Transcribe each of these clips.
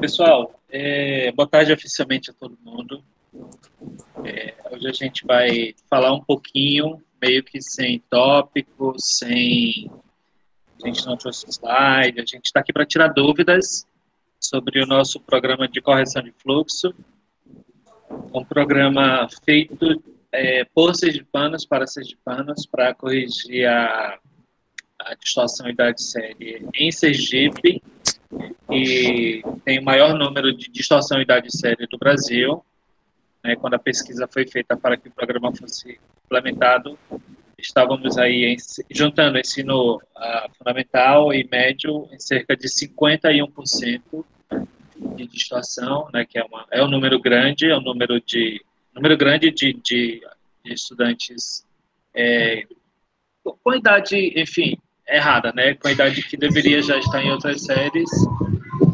pessoal, é, boa tarde oficialmente a todo mundo. É, hoje a gente vai falar um pouquinho, meio que sem tópico, sem. A gente não trouxe slide, a gente está aqui para tirar dúvidas sobre o nosso programa de correção de fluxo. Um programa feito é, por sergipanos para sergipanos para corrigir a, a distorção idade série em Sergipe e tem o maior número de distorção idade série do Brasil. Né, quando a pesquisa foi feita para que o programa fosse implementado, estávamos aí em, juntando ensino uh, fundamental e médio em cerca de 51% de distorção, né, que é, uma, é um número grande, é um número de número grande de, de, de estudantes é, com idade, enfim, errada, né, com a idade que deveria já estar em outras séries.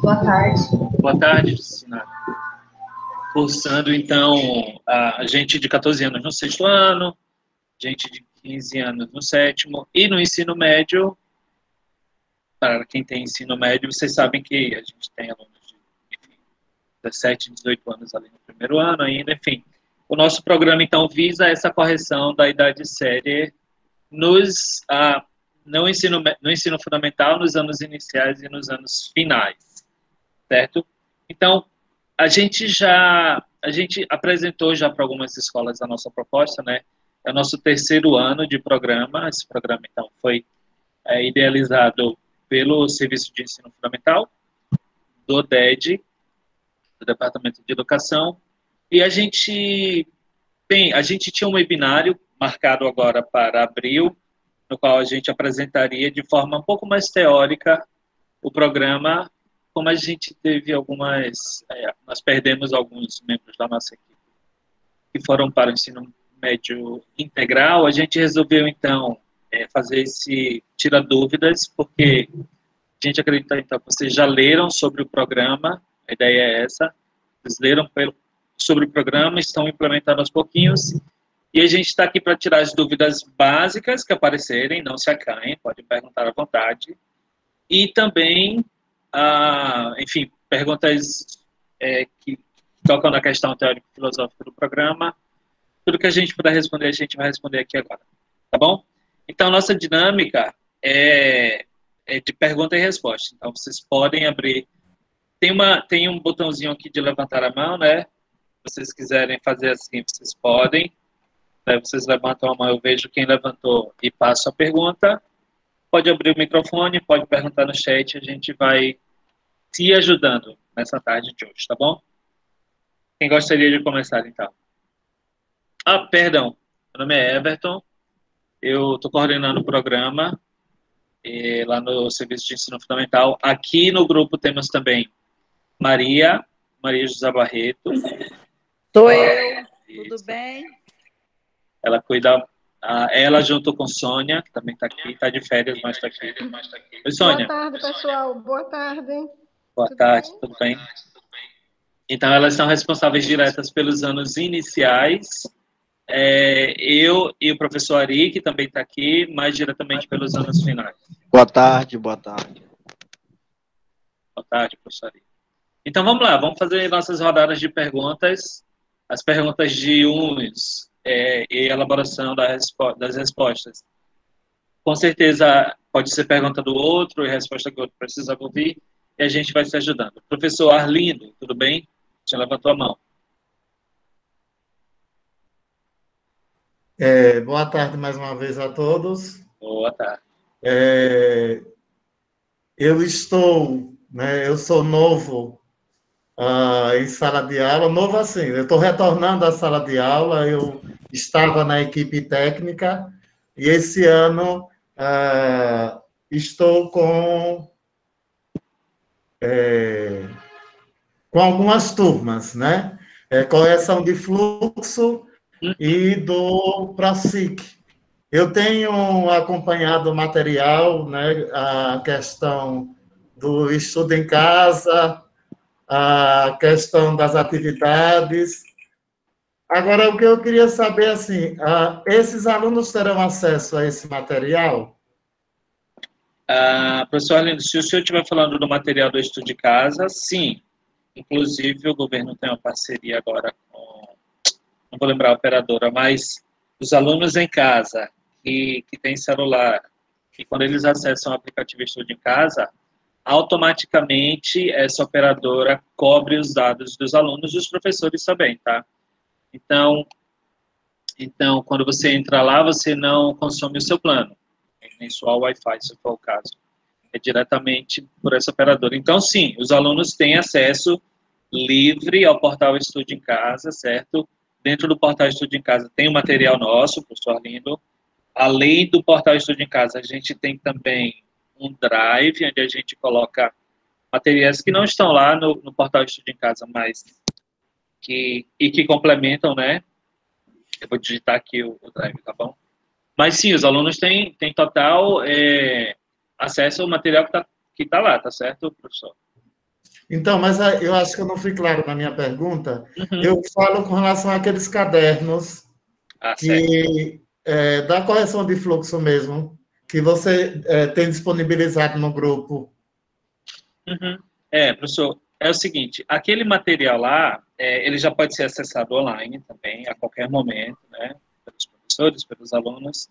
Boa tarde. Boa tarde, Sinara. Cursando, então, a gente de 14 anos no sexto ano, gente de 15 anos no sétimo, e no ensino médio, para quem tem ensino médio, vocês sabem que a gente tem alunos de enfim, 17, 18 anos ali no primeiro ano ainda, enfim. O nosso programa, então, visa essa correção da idade séria nos, ah, no, ensino, no ensino fundamental, nos anos iniciais e nos anos finais, certo? Então, a gente já a gente apresentou já para algumas escolas a nossa proposta, né? É o nosso terceiro ano de programa. Esse programa, então, foi é, idealizado pelo Serviço de Ensino Fundamental, do DED, do Departamento de Educação, e a gente tem, a gente tinha um webinário marcado agora para abril, no qual a gente apresentaria de forma um pouco mais teórica o programa, como a gente teve algumas, é, nós perdemos alguns membros da nossa equipe que foram para o ensino médio integral, a gente resolveu então é, fazer esse tira dúvidas, porque a gente acredita então que vocês já leram sobre o programa, a ideia é essa, vocês leram pelo, sobre o programa, estão implementando aos pouquinhos, e a gente está aqui para tirar as dúvidas básicas que aparecerem, não se acanhem, pode perguntar à vontade, e também, ah, enfim, perguntas é, que tocam na questão teórico-filosófica do programa, tudo que a gente puder responder, a gente vai responder aqui agora, tá bom? Então, nossa dinâmica é, é de pergunta e resposta. Então, vocês podem abrir. Tem, uma, tem um botãozinho aqui de levantar a mão, né? Se vocês quiserem fazer assim, vocês podem. Vocês levantam a mão, eu vejo quem levantou e passo a pergunta. Pode abrir o microfone, pode perguntar no chat, a gente vai se ajudando nessa tarde de hoje, tá bom? Quem gostaria de começar, então? Ah, perdão. Meu nome é Everton. Eu estou coordenando o programa eh, lá no Serviço de Ensino Fundamental. Aqui no grupo temos também Maria, Maria José Barreto. Sou eu. Tudo bem? Ela cuida, ela junto com Sônia, que também está aqui, está de férias, mas está aqui. Oi, Sônia. Boa tarde, pessoal. Boa tarde. Boa tudo tarde, bem? tudo bem? Então, elas são responsáveis diretas pelos anos iniciais é, eu e o professor Ari, que também está aqui, mais diretamente pelos anos finais. Boa tarde, boa tarde. Boa tarde, professor Ari. Então vamos lá, vamos fazer nossas rodadas de perguntas, as perguntas de uns é, e elaboração das respostas. Com certeza pode ser pergunta do outro e resposta que o outro precisa ouvir, e a gente vai se ajudando. Professor Arlindo, tudo bem? Você levantou a mão. É, boa tarde mais uma vez a todos. Boa tarde. É, eu estou, né, eu sou novo uh, em sala de aula, novo assim, eu estou retornando à sala de aula, eu estava na equipe técnica e esse ano uh, estou com é, com algumas turmas, né? É, correção de fluxo e do PROSIC. Eu tenho acompanhado o material, né, a questão do estudo em casa, a questão das atividades. Agora, o que eu queria saber, assim, uh, esses alunos terão acesso a esse material? Uh, professor Arlindo, se o senhor estiver falando do material do estudo de casa, sim. inclusive o governo tem uma parceria agora com, não vou lembrar a operadora, mas os alunos em casa que, que têm celular, que quando eles acessam o aplicativo Estudo em Casa, automaticamente essa operadora cobre os dados dos alunos e dos professores também, tá? Então, então, quando você entra lá, você não consome o seu plano, nem só o Wi-Fi, se for o caso. É diretamente por essa operadora. Então, sim, os alunos têm acesso livre ao portal Estude em Casa, certo? Dentro do portal Estude em Casa tem o material nosso, professor Arlindo. Além do portal Estude em Casa, a gente tem também um drive, onde a gente coloca materiais que não estão lá no, no portal Estude em Casa, mas que, e que complementam, né? Eu vou digitar aqui o, o drive, tá bom? Mas sim, os alunos têm, têm total é, acesso ao material que está que tá lá, tá certo, professor? Então, mas eu acho que eu não fui claro na minha pergunta. Uhum. Eu falo com relação àqueles cadernos ah, que é, da correção de fluxo mesmo, que você é, tem disponibilizado no grupo. Uhum. É, professor, é o seguinte, aquele material lá, é, ele já pode ser acessado online também, a qualquer momento, né, pelos professores, pelos alunos.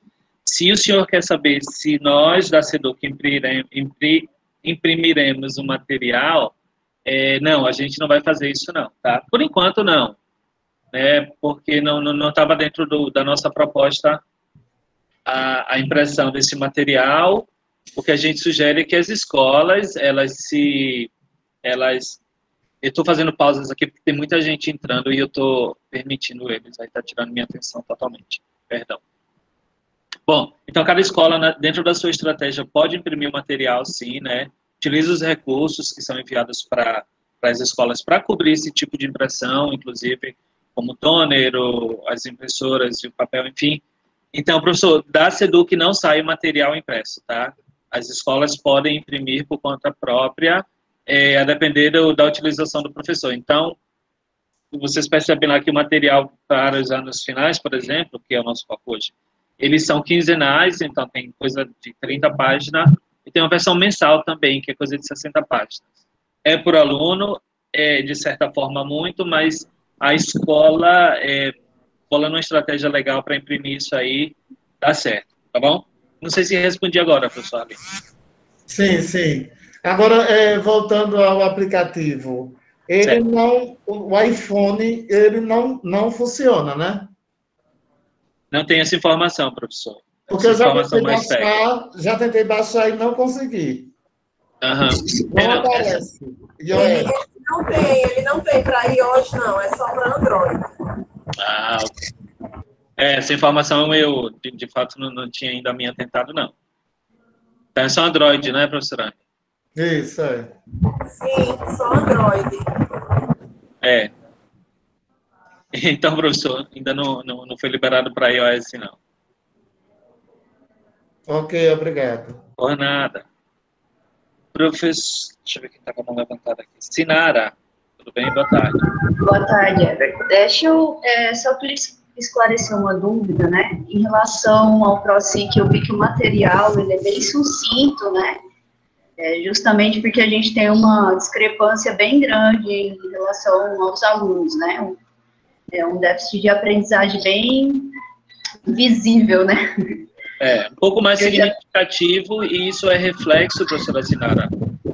Se o senhor quer saber se nós da SEDUC imprimiremos o material, é, não, a gente não vai fazer isso não, tá? Por enquanto não, né, porque não estava dentro do, da nossa proposta a, a impressão desse material, o que a gente sugere é que as escolas, elas se, elas, eu estou fazendo pausas aqui porque tem muita gente entrando e eu estou permitindo eles, aí está tirando minha atenção totalmente, perdão. Bom, então cada escola, dentro da sua estratégia, pode imprimir o material, sim, né? Utiliza os recursos que são enviados para as escolas para cobrir esse tipo de impressão, inclusive como o toner, as impressoras e o papel, enfim, então, professor, da SEDUC não sai material impresso, tá? As escolas podem imprimir por conta própria, é, a depender do, da utilização do professor. Então, vocês percebem lá que o material para os anos finais, por exemplo, que é o nosso foco hoje, eles são quinzenais, então tem coisa de 30 páginas, e tem uma versão mensal também, que é coisa de 60 páginas. É por aluno, é, de certa forma muito, mas a escola é, bolando uma estratégia legal para imprimir isso aí, dá certo, tá bom? Não sei se respondi agora, professor Sim, sim. Agora, é, voltando ao aplicativo, ele certo. não, o iPhone, ele não, não funciona, né? Não tem essa informação, professor. Porque essa eu já tentei baixar, já tentei baixar e não consegui. Uhum. Não é, aparece. Ele, ele não tem, ele não tem para iOS, não, é só para Android. Ah, é, essa informação eu, de, de fato, não, não, tinha ainda me atentado, não. Então é só Android, né, professora? Isso, é. Sim, só Android. É. Então, professor, ainda não, não, não foi liberado para iOS, não. Ok, obrigado. Por nada. Professor, deixa eu ver quem está com a mão levantada aqui. Sinara. Tudo bem? Boa tarde. Boa tarde, Everton. Deixa eu é, só esclarecer uma dúvida, né? Em relação ao ProSIC, eu vi que o material ele é bem sucinto, né? É, justamente porque a gente tem uma discrepância bem grande em relação aos alunos, né? Um, é um déficit de aprendizagem bem visível, né? É, um pouco mais significativo e isso é reflexo, professora Sinara,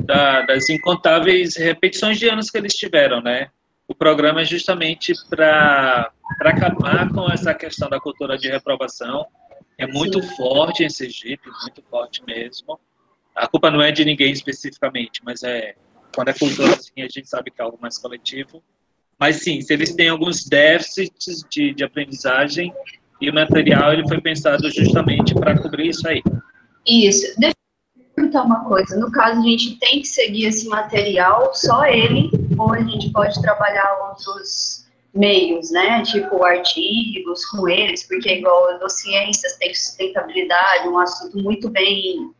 da, das incontáveis repetições de anos que eles tiveram, né? O programa é justamente para acabar com essa questão da cultura de reprovação. É muito Sim. forte em Sergipe, muito forte mesmo. A culpa não é de ninguém especificamente, mas é quando é cultura assim, a gente sabe que é algo mais coletivo. Mas sim, se eles têm alguns déficits de, de aprendizagem, e o material ele foi pensado justamente para cobrir isso aí. Isso. Deixa perguntar uma coisa. No caso, a gente tem que seguir esse material, só ele, ou a gente pode trabalhar outros meios, né? Tipo artigos com eles, porque igual das ciências tem sustentabilidade, um assunto muito bem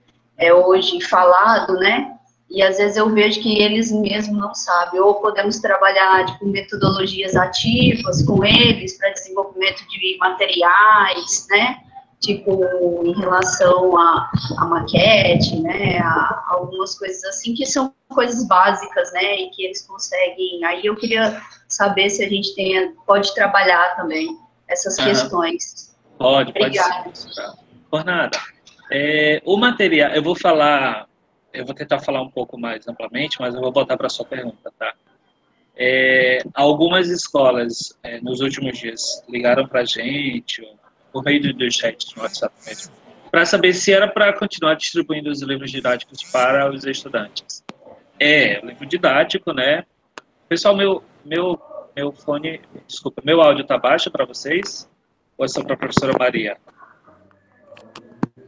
é, hoje falado, né? E às vezes eu vejo que eles mesmos não sabem. Ou podemos trabalhar tipo, metodologias ativas com eles para desenvolvimento de materiais, né? tipo, em relação a, a maquete, né, a, algumas coisas assim, que são coisas básicas, né, e que eles conseguem, aí eu queria saber se a gente tem, pode trabalhar também essas uhum. questões. Pode, Obrigada. pode sim. Por nada. É, o material, eu vou falar, eu vou tentar falar um pouco mais amplamente, mas eu vou voltar para a sua pergunta, tá? É, algumas escolas, é, nos últimos dias, ligaram para a gente, por meio do chat no WhatsApp mesmo, para saber se era para continuar distribuindo os livros didáticos para os estudantes. É, livro didático, né? Pessoal, meu, meu, meu fone, desculpa, meu áudio está baixo para vocês? Ou é só para a professora Maria?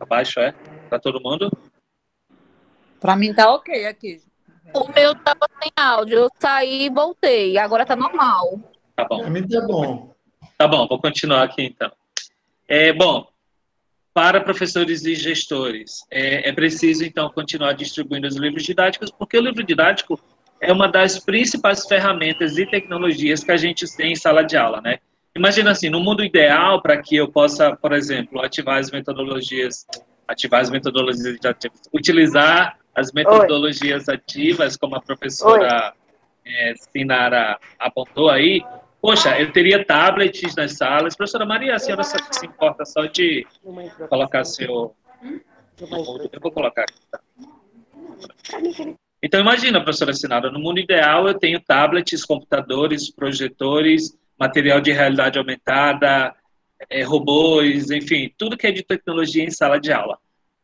Está baixo, é? Para todo mundo? Para mim tá ok aqui. O meu tava sem áudio, eu saí e voltei. Agora tá normal. Tá bom. Para mim tá bom. Tá bom, vou continuar aqui então. É, bom, para professores e gestores, é, é preciso então continuar distribuindo os livros didáticos, porque o livro didático é uma das principais ferramentas e tecnologias que a gente tem em sala de aula, né? Imagina assim, no mundo ideal, para que eu possa, por exemplo, ativar as metodologias, ativar as metodologias ativas, utilizar as metodologias Oi. ativas, como a professora é, Sinara apontou aí, poxa, eu teria tablets nas salas. Professora Maria, a senhora se, se importa só de colocar seu... Eu vou colocar aqui, tá? Então, imagina, professora Sinara, no mundo ideal eu tenho tablets, computadores, projetores, material de realidade aumentada, é, robôs, enfim, tudo que é de tecnologia em sala de aula.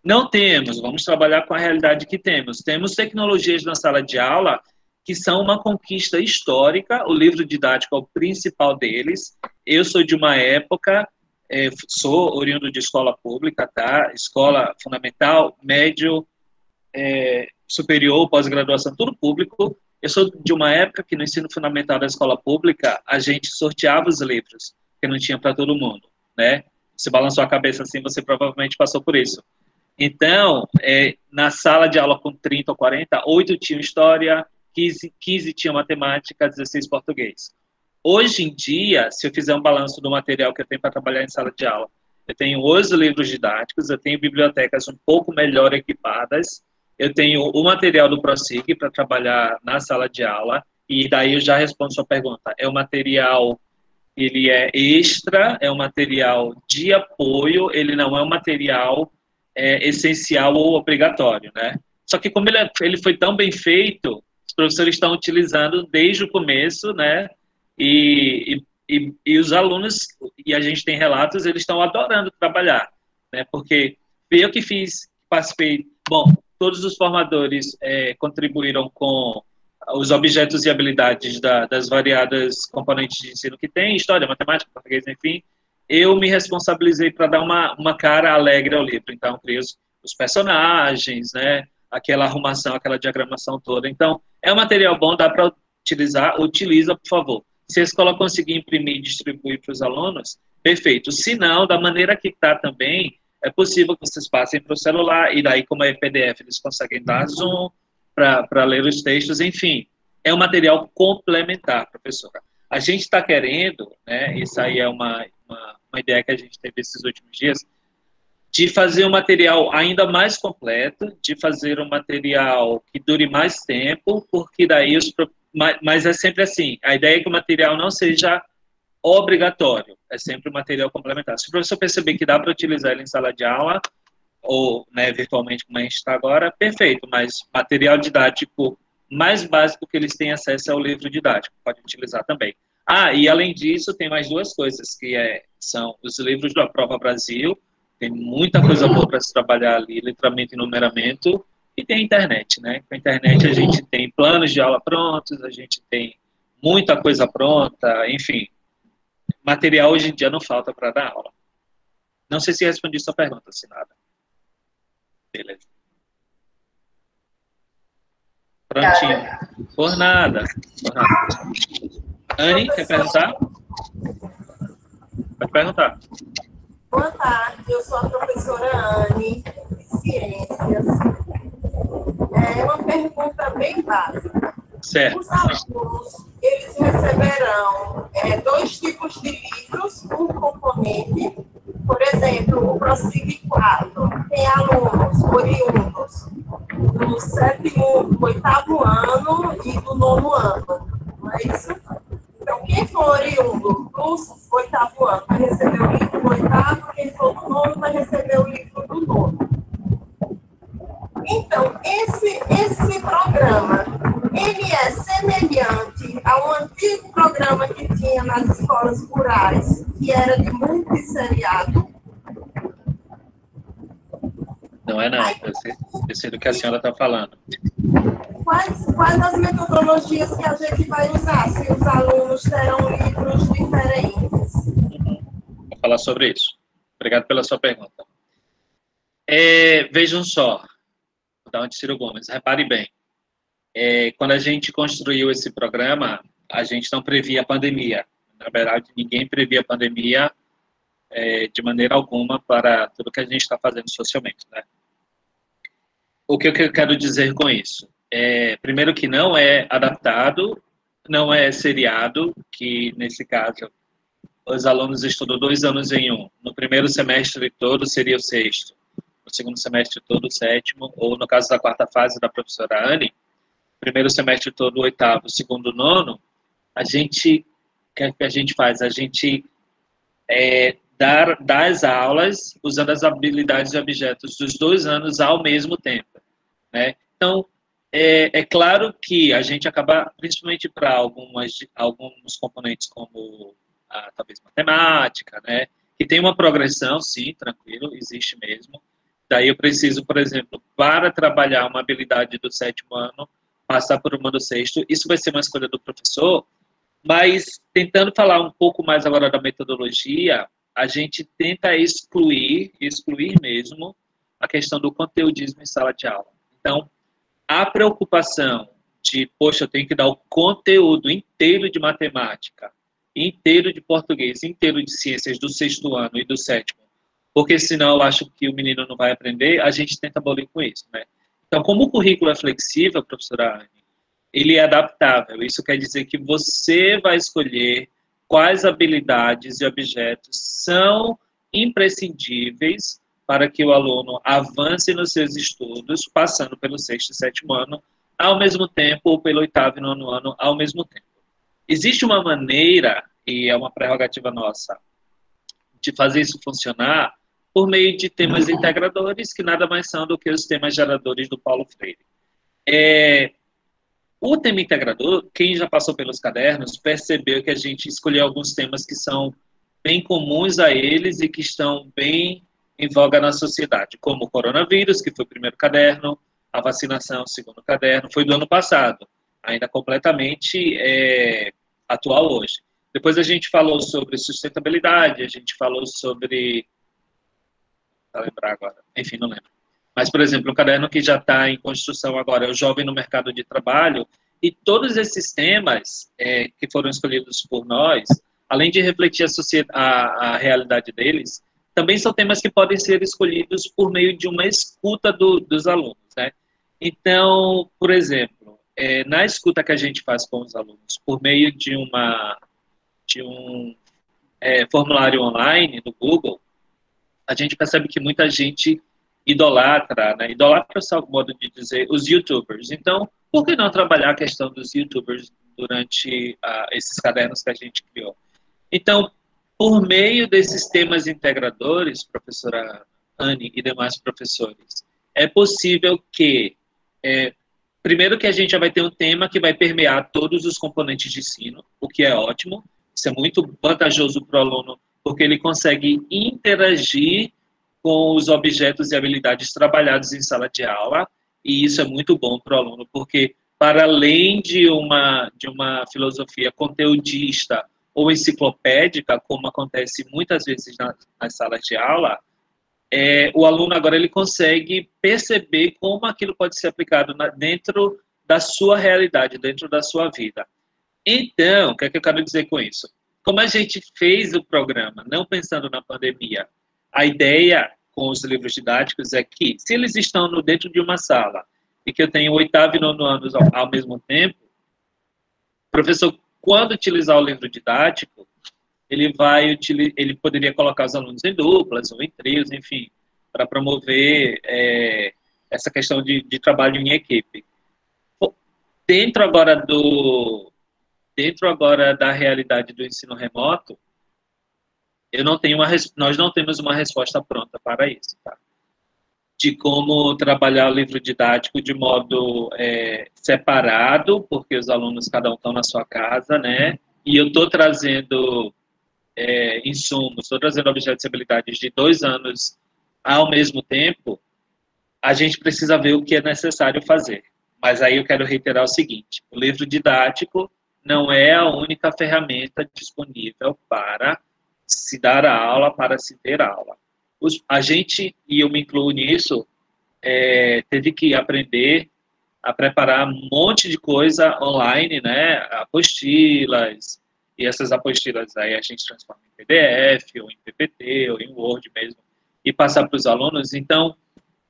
Não temos, vamos trabalhar com a realidade que temos. Temos tecnologias na sala de aula que são uma conquista histórica, o livro didático é o principal deles. Eu sou de uma época, é, sou oriundo de escola pública, tá? Escola fundamental, médio, é, superior, pós-graduação, tudo público. Eu sou de uma época que no ensino fundamental da escola pública a gente sorteava os livros, que não tinha para todo mundo, né? Se balançou a cabeça assim, você provavelmente passou por isso. Então, é, na sala de aula com 30 ou 40, 8 tinham história, 15, 15 tinham matemática, 16 português. Hoje em dia, se eu fizer um balanço do material que eu tenho para trabalhar em sala de aula, eu tenho os livros didáticos, eu tenho bibliotecas um pouco melhor equipadas, eu tenho o material do ProSig para trabalhar na sala de aula, e daí eu já respondo sua pergunta. É o material, ele é extra, é um material de apoio, ele não é um material é, essencial ou obrigatório, né? Só que como ele, é, ele foi tão bem feito, os professores estão utilizando desde o começo, né? E, e, e, os alunos, e a gente tem relatos, eles estão adorando trabalhar, né? Porque eu que fiz, participei, bom, todos os formadores é, contribuíram com os objetos e habilidades da, das variadas componentes de ensino que tem, história, matemática, português, enfim, eu me responsabilizei para dar uma, uma cara alegre ao livro. Então, criei os, os, personagens, né? Aquela arrumação, aquela diagramação toda. Então, é um material bom, dá para utilizar, utiliza, por favor. Se a escola conseguir imprimir e distribuir para os alunos, perfeito. Se não, da maneira que está também, é possível que vocês passem para o celular, e daí, como é PDF, eles conseguem dar zoom para ler os textos, enfim. É um material complementar, professora. A gente está querendo, né, isso aí é uma, uma, uma ideia que a gente teve esses últimos dias, de fazer um material ainda mais completo, de fazer um material que dure mais tempo, porque daí os mas é sempre assim, a ideia é que o material não seja obrigatório, é sempre material complementar. Se o professor perceber que dá para utilizar ele em sala de aula, ou né, virtualmente como a gente está agora, perfeito, mas material didático mais básico que eles têm acesso é o livro didático, pode utilizar também. Ah, e além disso, tem mais duas coisas, que é, são os livros da Prova Brasil, tem muita coisa boa para se trabalhar ali, letramento e numeramento, e tem a internet, né? Com a internet a gente tem planos de aula prontos, a gente tem muita coisa pronta, enfim. Material hoje em dia não falta para dar aula. Não sei se respondi sua pergunta, se nada. Beleza. Prontinho. Por nada. Por nada. Anne, quer perguntar? Pode perguntar. Boa tarde, eu sou a professora Anne, de Ciências. É uma pergunta bem básica. Certo. Os alunos, eles receberão é, dois tipos de livros por componente. Por exemplo, o ProSig 4 tem alunos oriundos do sétimo, oitavo ano e do nono ano, não é isso? Então, quem for oriundo do oitavo ano vai receber o livro do oitavo, quem for do nono vai receber o livro do nono. Então, esse, esse programa, ele é semelhante a um antigo programa que tinha nas escolas rurais, que era de multisseriado. Não é não, eu sei, eu sei do que a senhora está falando. Quais, quais as metodologias que a gente vai usar se os alunos terão livros diferentes? Vou falar sobre isso. Obrigado pela sua pergunta. É, vejam só, da onde Ciro Gomes. Repare bem, é, quando a gente construiu esse programa, a gente não previa a pandemia. Na verdade, ninguém previa a pandemia é, de maneira alguma para tudo que a gente está fazendo socialmente, né? O que eu quero dizer com isso? É, primeiro que não é adaptado, não é seriado, que nesse caso os alunos estudam dois anos em um. No primeiro semestre todo seria o sexto no segundo semestre todo o sétimo, ou no caso da quarta fase da professora Anne, primeiro semestre todo o oitavo, segundo nono, a gente, o que a gente faz? A gente é, dar, dá as aulas usando as habilidades e objetos dos dois anos ao mesmo tempo, né? Então, é, é claro que a gente acaba, principalmente para algumas alguns componentes como a, talvez matemática, né? Que tem uma progressão, sim, tranquilo, existe mesmo, Daí eu preciso, por exemplo, para trabalhar uma habilidade do sétimo ano, passar por uma do sexto. Isso vai ser uma escolha do professor, mas tentando falar um pouco mais agora da metodologia, a gente tenta excluir, excluir mesmo, a questão do conteudismo em sala de aula. Então, a preocupação de, poxa, eu tenho que dar o conteúdo inteiro de matemática, inteiro de português, inteiro de ciências do sexto ano e do sétimo, porque senão eu acho que o menino não vai aprender, a gente tenta abolir com isso, né? Então, como o currículo é flexível, professora Anne, ele é adaptável. Isso quer dizer que você vai escolher quais habilidades e objetos são imprescindíveis para que o aluno avance nos seus estudos, passando pelo sexto e sétimo ano ao mesmo tempo, ou pelo oitavo e nono ano ao mesmo tempo. Existe uma maneira, e é uma prerrogativa nossa, de fazer isso funcionar, por meio de temas integradores, que nada mais são do que os temas geradores do Paulo Freire. É, o tema integrador, quem já passou pelos cadernos, percebeu que a gente escolheu alguns temas que são bem comuns a eles e que estão bem em voga na sociedade, como o coronavírus, que foi o primeiro caderno, a vacinação, o segundo caderno, foi do ano passado, ainda completamente é, atual hoje. Depois a gente falou sobre sustentabilidade, a gente falou sobre para lembrar agora. Enfim, não lembro. Mas, por exemplo, um caderno que já está em construção agora é o Jovem no Mercado de Trabalho, e todos esses temas é, que foram escolhidos por nós, além de refletir a, a, a, realidade deles, também são temas que podem ser escolhidos por meio de uma escuta do, dos alunos. Né? Então, por exemplo, é, na escuta que a gente faz com os alunos, por meio de, uma, de um é, formulário online do Google, a gente percebe que muita gente idolatra, né? Idolatra é o modo de dizer os YouTubers. Então, por que não trabalhar a questão dos YouTubers durante uh, esses cadernos que a gente criou? Então, por meio desses temas integradores, professora Anne e demais professores, é possível que, é, primeiro que a gente já vai ter um tema que vai permear todos os componentes de ensino, o que é ótimo, isso é muito vantajoso para o aluno porque ele consegue interagir com os objetos e habilidades trabalhados em sala de aula, e isso é muito bom para o aluno, porque para além de uma, de uma filosofia conteudista ou enciclopédica, como acontece muitas vezes na, nas salas de aula, é, o aluno agora ele consegue perceber como aquilo pode ser aplicado na, dentro da sua realidade, dentro da sua vida. Então, o que, é que eu quero dizer com isso? Como a gente fez o programa não pensando na pandemia, a ideia com os livros didáticos é que, se eles estão no, dentro de uma sala e que eu tenho oitavo e nono anos ao, ao mesmo tempo, professor, quando utilizar o livro didático, ele vai ele poderia colocar os alunos em duplas ou em trios, enfim, para promover é, essa questão de, de trabalho em equipe. Dentro agora do dentro agora da realidade do ensino remoto, eu não tenho uma, nós não temos uma resposta pronta para isso, tá? De como trabalhar o livro didático de modo é, separado, porque os alunos cada um estão na sua casa, né? E eu estou trazendo é, insumos, estou trazendo objetos e habilidades de dois anos ao mesmo tempo, a gente precisa ver o que é necessário fazer. Mas aí eu quero reiterar o seguinte: o livro didático não é a única ferramenta disponível para se dar aula, para se ter aula. Os, a gente, e eu me incluo nisso, é, teve que aprender a preparar um monte de coisa online, né? Apostilas, e essas apostilas aí a gente transforma em PDF, ou em PPT, ou em Word mesmo, e passar para os alunos. Então,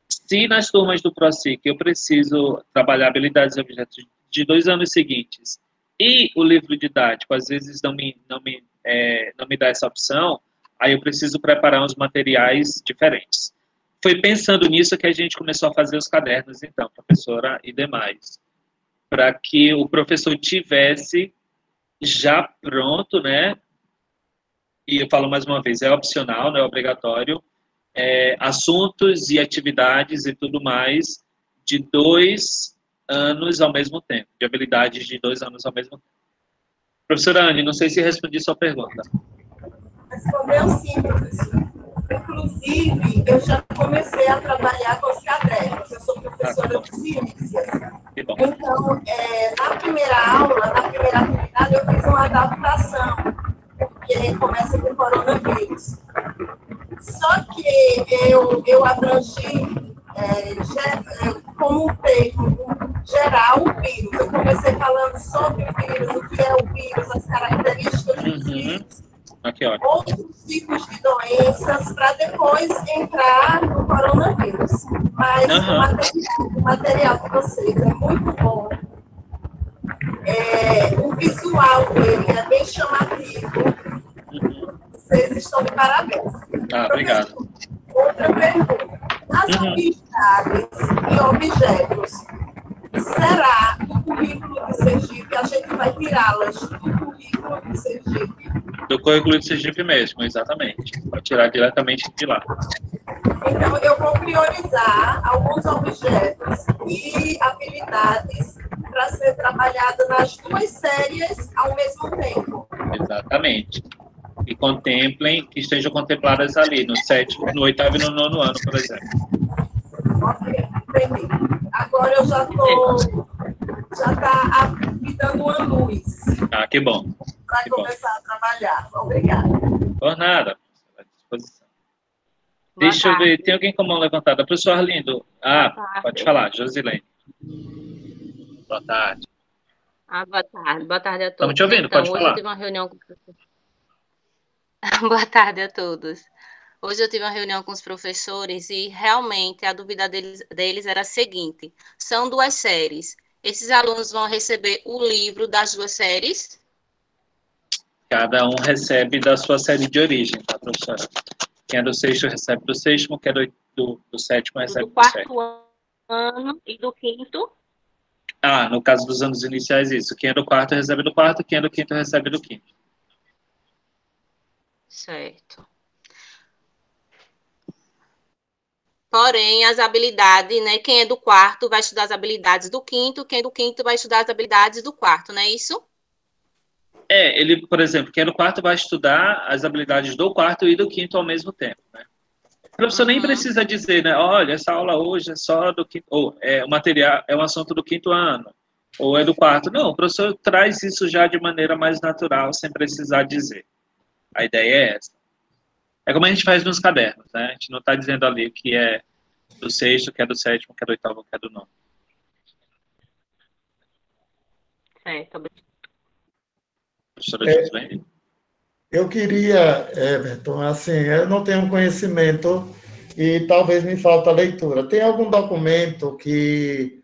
se nas turmas do ProSIC eu preciso trabalhar habilidades e objetos de dois anos seguintes, e o livro didático às vezes não me, não me é, não me dá essa opção, aí eu preciso preparar uns materiais diferentes. Foi pensando nisso que a gente começou a fazer os cadernos, então, professora e demais, para que o professor tivesse já pronto, né? E eu falo mais uma vez, é opcional, não é obrigatório, é, assuntos e atividades e tudo mais de dois anos ao mesmo tempo, de habilidades de dois anos ao mesmo tempo. Professora Anne, não sei se respondi sua pergunta. Respondeu sim, professor. Inclusive, eu já comecei a trabalhar com os cadernos. Eu sou professora ah, de ciências. Então, é, na primeira aula, na primeira atividade, eu fiz uma adaptação, porque começa com coronavírus. Só que eu, eu abrangi é, é, como um termo geral o vírus. Eu comecei falando sobre o vírus, o que é o vírus, as características do uhum. vírus, Aqui, outros tipos de doenças, para depois entrar no coronavírus. Mas uhum. o, material, o material de vocês é muito bom. É, o visual dele é bem chamativo. Uhum. Vocês estão de parabéns. Ah, obrigado. Outra pergunta. As uhum. habilidades e objetos, será do currículo de Sergipe, a gente vai tirá-las do currículo de Sergipe? Do currículo de Sergipe mesmo, exatamente. Vai tirar diretamente de lá. Então, eu vou priorizar alguns objetos e habilidades para ser trabalhada nas duas séries ao mesmo tempo. Exatamente que contemplem, que estejam contempladas ali, no sétimo, no oitavo e no nono ano, por exemplo. Ok, entendi. Agora eu já estou. Já está me dando uma luz. Ah, que bom. Para começar bom. a trabalhar. Obrigada. Por nada. À disposição. Boa Deixa tarde. eu ver, tem alguém com a mão levantada? Professor Arlindo. Ah, pode falar, Josilene. Boa tarde. Ah, boa tarde. Boa tarde a todos. Estamos te ouvindo, então, pode hoje falar. Eu tive uma reunião com o professor. Boa tarde a todos. Hoje eu tive uma reunião com os professores e realmente a dúvida deles, deles era a seguinte: são duas séries. Esses alunos vão receber o livro das duas séries? Cada um recebe da sua série de origem, tá, professora? Quem é do sexto recebe do sexto, quem é do, do, do sétimo recebe do, do sétimo. Do quarto ano e do quinto? Ah, no caso dos anos iniciais, isso. Quem é do quarto recebe do quarto, quem é do quinto recebe do quinto. Certo. Porém, as habilidades, né? Quem é do quarto vai estudar as habilidades do quinto, quem é do quinto vai estudar as habilidades do quarto, não é isso? É, ele, por exemplo, quem é do quarto vai estudar as habilidades do quarto e do quinto ao mesmo tempo, né? O professor uhum. nem precisa dizer, né? Olha, essa aula hoje é só do quinto, ou é o material, é um assunto do quinto ano, ou é do quarto. Não, o professor traz isso já de maneira mais natural, sem precisar dizer. A ideia é essa. É como a gente faz nos cadernos, né? A gente não está dizendo ali que é do sexto, que é do sétimo, que é do oitavo, que é do nono. Certo. Professora é, Eu queria, Everton, assim, eu não tenho conhecimento e talvez me falta leitura. Tem algum documento que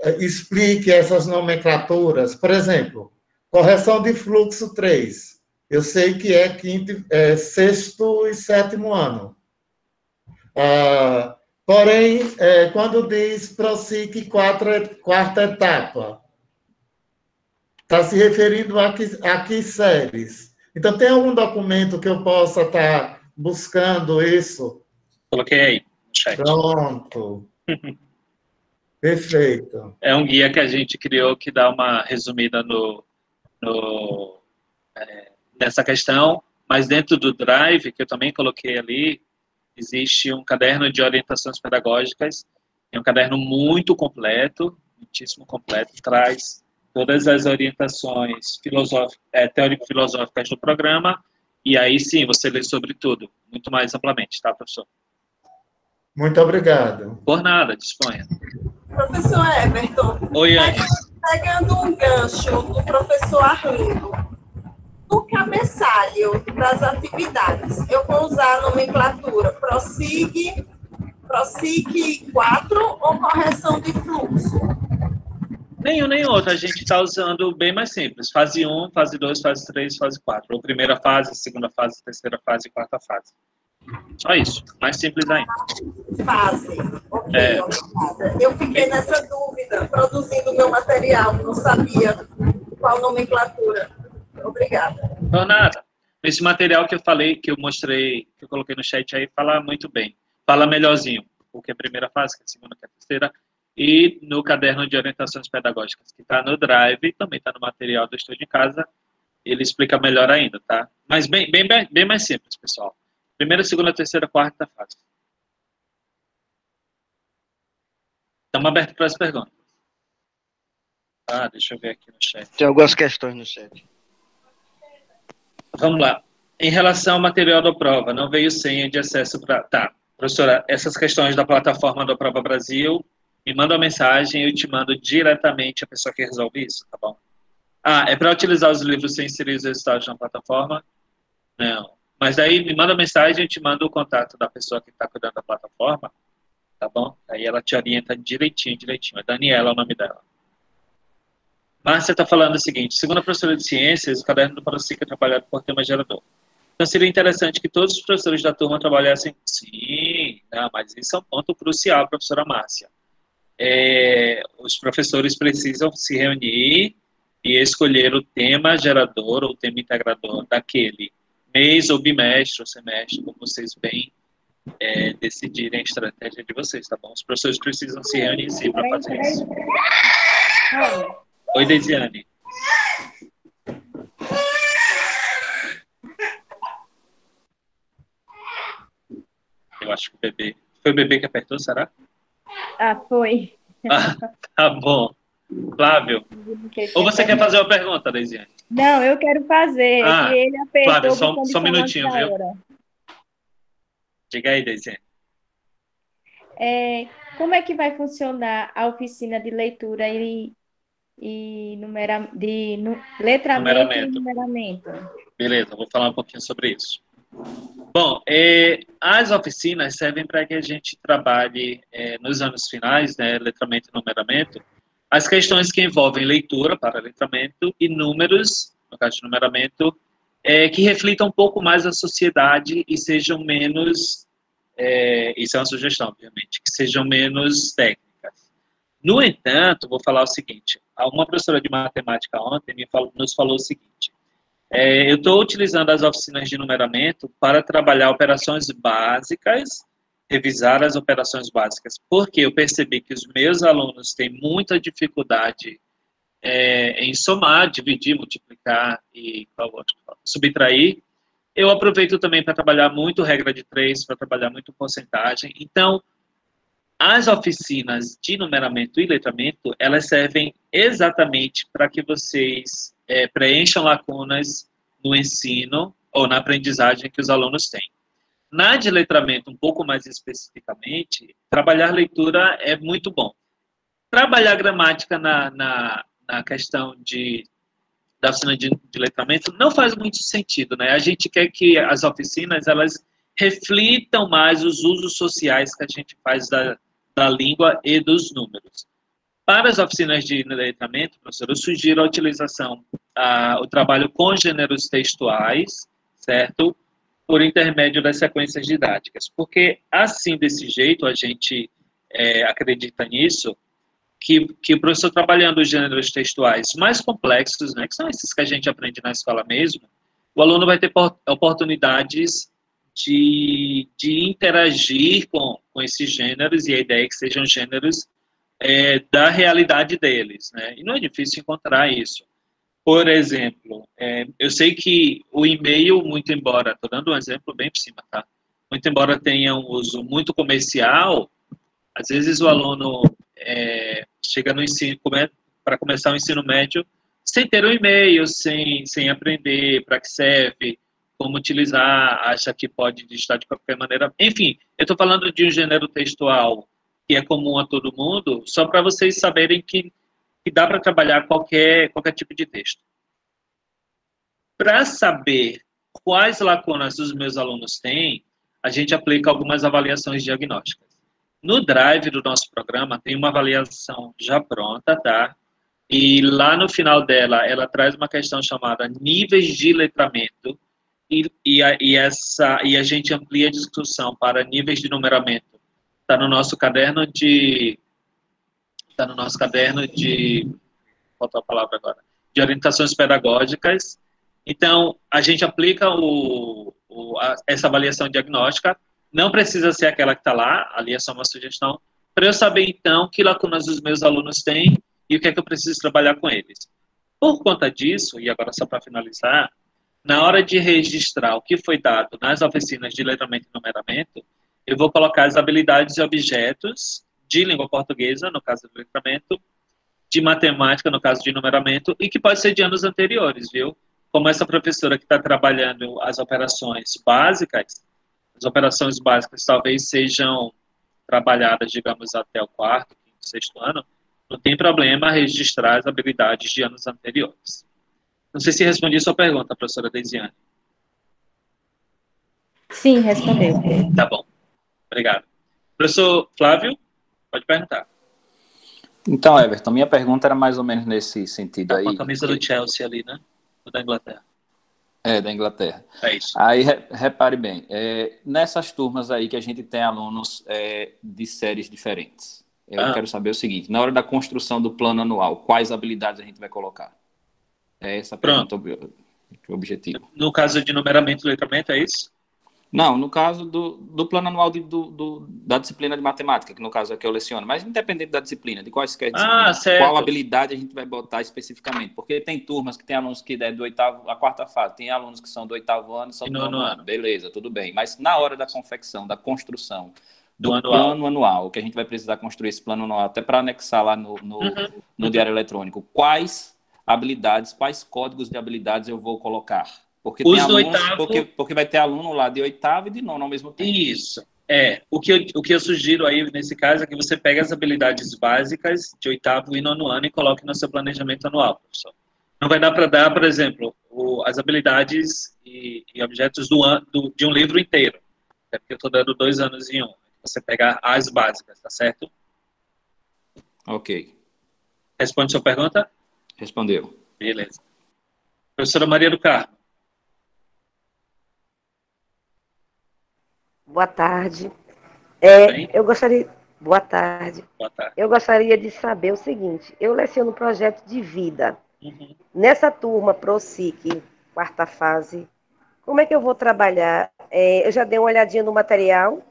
é, explique essas nomenclaturas? Por exemplo, correção de fluxo 3 Eu sei que é, quinto, é sexto e sétimo ano. Ah, porém, é, quando diz ProSIC quatro, quarta etapa, está se referindo a que, a que séries? Então, tem algum documento que eu possa estar tá buscando isso? Coloquei aí chat. Pronto. Perfeito. É um guia que a gente criou que dá uma resumida no, no é, nessa questão, mas dentro do Drive, que eu também coloquei ali, existe um caderno de orientações pedagógicas, é um caderno muito completo, muitíssimo completo, traz todas as orientações é, teórico-filosóficas do programa, e aí sim você lê sobre tudo, muito mais amplamente, tá, professor? Muito obrigado. Por nada, disponha. Professor Everton. Oi, Anne. Pegando um gancho do professor Arlindo, no cabeçalho das atividades, eu vou usar a nomenclatura PROSIG, PROSIG 4 ou correção de fluxo? Nenhum nem outro. A gente está usando bem mais simples. Fase 1, fase 2, fase 3, fase 4. Ou primeira fase, segunda fase, terceira fase, quarta fase. Só isso. Mais simples ainda. Fase. Ok, é. Eu fiquei nessa dúvida, produzindo meu material, não sabia qual nomenclatura. Obrigada. Não, nada. Esse material que eu falei, que eu mostrei, que eu coloquei no chat aí, fala muito bem. Fala melhorzinho. O que é a primeira fase, que é a segunda, que é a terceira. E no caderno de orientações pedagógicas, que está no Drive, também está no material do Estúdio em Casa, ele explica melhor ainda, tá? Mas bem, bem, bem mais simples, pessoal. Primeira, segunda, terceira, quarta fase. Estamos abertos para as perguntas. Ah, deixa eu ver aqui no chat. Tem algumas questões no chat. Vamos lá. Em relação ao material da prova, não veio senha de acesso para. Tá, professora, essas questões da plataforma da Prova Brasil, me manda uma mensagem e eu te mando diretamente a pessoa que resolve isso, tá bom? Ah, é para utilizar os livros sem inserir os resultados na plataforma? Não. Mas aí me manda mensagem e eu te mando o contato da pessoa que está cuidando da plataforma, tá bom? Aí ela te orienta direitinho, direitinho. É Daniela o nome dela. Márcia está falando o seguinte, segundo a professora de ciências, o caderno do Parocic é trabalhado por tema gerador. Então seria interessante que todos os professores da turma trabalhassem... Sim, não, mas isso é um ponto crucial, professora Márcia. É, os professores precisam se reunir e escolher o tema gerador ou tema integrador daquele mês ou bimestre ou semestre, como vocês bem é, decidirem a estratégia de vocês, tá bom? Os professores precisam se reunir para fazer isso. Oi, Deisiane. Eu acho que o bebê. Foi o bebê que apertou, será? Ah, foi. Ah, tá bom. Flávio. Ou você quer fazer uma pergunta, Deisiane? Não, eu quero fazer. Ah, ele apertou Flávio, só, só um minutinho, viu? Diga aí, Deisiane. É, como é que vai funcionar a oficina de leitura e e numera, de nu, letramento numeramento. e numeramento. Beleza, vou falar um pouquinho sobre isso. Bom, é, as oficinas servem para que a gente trabalhe é, nos anos finais, né, letramento e numeramento, as questões que envolvem leitura para letramento e números, no caso de numeramento, é, que reflitam um pouco mais a sociedade e sejam menos, isso é uma sugestão, obviamente, que sejam menos técnicas. No entanto, vou falar o seguinte: uma professora de matemática ontem me falou, nos falou o seguinte: é, eu estou utilizando as oficinas de numeramento para trabalhar operações básicas, revisar as operações básicas, porque eu percebi que os meus alunos têm muita dificuldade é, em somar, dividir, multiplicar e subtrair. Eu aproveito também para trabalhar muito regra de três, para trabalhar muito porcentagem. Então, as oficinas de numeramento e letramento, elas servem exatamente para que vocês é, preencham lacunas no ensino ou na aprendizagem que os alunos têm. Na de letramento, um pouco mais especificamente, trabalhar leitura é muito bom. Trabalhar gramática na, na, na questão de, da oficina de, de letramento não faz muito sentido, né? A gente quer que as oficinas, elas reflitam mais os usos sociais que a gente faz da, da língua e dos números. Para as oficinas de letramento, professor, eu sugiro a utilização, a, o trabalho com gêneros textuais, certo? Por intermédio das sequências didáticas. Porque, assim, desse jeito, a gente é, acredita nisso, que, que o professor trabalhando os gêneros textuais mais complexos, né, que são esses que a gente aprende na escola mesmo, o aluno vai ter oportunidades de, de interagir com, com esses gêneros, e a ideia é que sejam gêneros é, da realidade deles, né? E não é difícil encontrar isso. Por exemplo, é, eu sei que o e-mail, muito embora, estou dando um exemplo bem por cima, tá? Muito embora tenha um uso muito comercial, às vezes o aluno é, chega no ensino, para começar o ensino médio, sem ter um e-mail, sem, sem aprender para que serve, como utilizar, acha que pode digitar de qualquer maneira. Enfim, eu estou falando de um gênero textual que é comum a todo mundo, só para vocês saberem que, que dá para trabalhar qualquer, qualquer tipo de texto. Para saber quais lacunas os meus alunos têm, a gente aplica algumas avaliações diagnósticas. No drive do nosso programa tem uma avaliação já pronta, tá? E lá no final dela, ela traz uma questão chamada níveis de letramento, e, e, a, e, essa, e a gente amplia a discussão para níveis de numeramento Está no nosso caderno de. Está no nosso caderno de. Faltou a palavra agora. De orientações pedagógicas. Então, a gente aplica o, o a, essa avaliação diagnóstica. Não precisa ser aquela que está lá, ali é só uma sugestão. Para eu saber, então, que lacunas os meus alunos têm e o que é que eu preciso trabalhar com eles. Por conta disso, e agora só para finalizar, na hora de registrar o que foi dado nas oficinas de letramento e numeramento, eu vou colocar as habilidades e objetos de língua portuguesa, no caso do letramento, de matemática, no caso de numeramento, e que pode ser de anos anteriores, viu? Como essa professora que está trabalhando as operações básicas, as operações básicas talvez sejam trabalhadas, digamos, até o quarto, quinto, sexto ano, não tem problema registrar as habilidades de anos anteriores. Não sei se respondi a sua pergunta, professora Deisiane. Sim, respondeu. Tá bom. Obrigado. Professor Flávio, pode perguntar. Então, Everton, minha pergunta era mais ou menos nesse sentido tá aí. Com a camisa do Chelsea ali, né? Ou da Inglaterra. É, da Inglaterra. É isso. Aí, repare bem, é, nessas turmas aí que a gente tem alunos é, de séries diferentes, eu ah. quero saber o seguinte, na hora da construção do plano anual, quais habilidades a gente vai colocar? É essa a pergunta objetivo. No caso de numeramento e letramento, é isso? Não, no caso do, do plano anual de, do, do, da disciplina de matemática, que no caso é que eu leciono, mas independente da disciplina, de quaisquer ah, qual habilidade a gente vai botar especificamente, porque tem turmas que tem alunos que é do oitavo, a quarta fase, tem alunos que são do oitavo ano, são do nono ano. ano, beleza, tudo bem, mas na hora da confecção, da construção do, do plano anual. anual, que a gente vai precisar construir esse plano anual, até para anexar lá no, no, uhum. no diário eletrônico, quais habilidades, quais códigos de habilidades eu vou colocar? Porque, Os tem alunos, oitavo... porque, porque vai ter aluno lá de oitavo e de nono ao mesmo tempo. Isso. É, o que, eu, o que eu sugiro aí nesse caso é que você pegue as habilidades básicas de oitavo e nono ano e coloque no seu planejamento anual, professor. Não vai dar para dar, por exemplo, o, as habilidades e, e objetos do, do, de um livro inteiro. É porque eu estou dando dois anos em um. Você pegar as básicas, tá certo? Ok. Responde sua pergunta? Respondeu. Beleza. Professora Maria do Carmo. Boa tarde. É, eu gostaria. Boa tarde. Boa tarde. Eu gostaria de saber o seguinte: eu leciono projeto de vida. Uhum. Nessa turma ProSIC, quarta fase, como é que eu vou trabalhar? É, eu já dei uma olhadinha no material.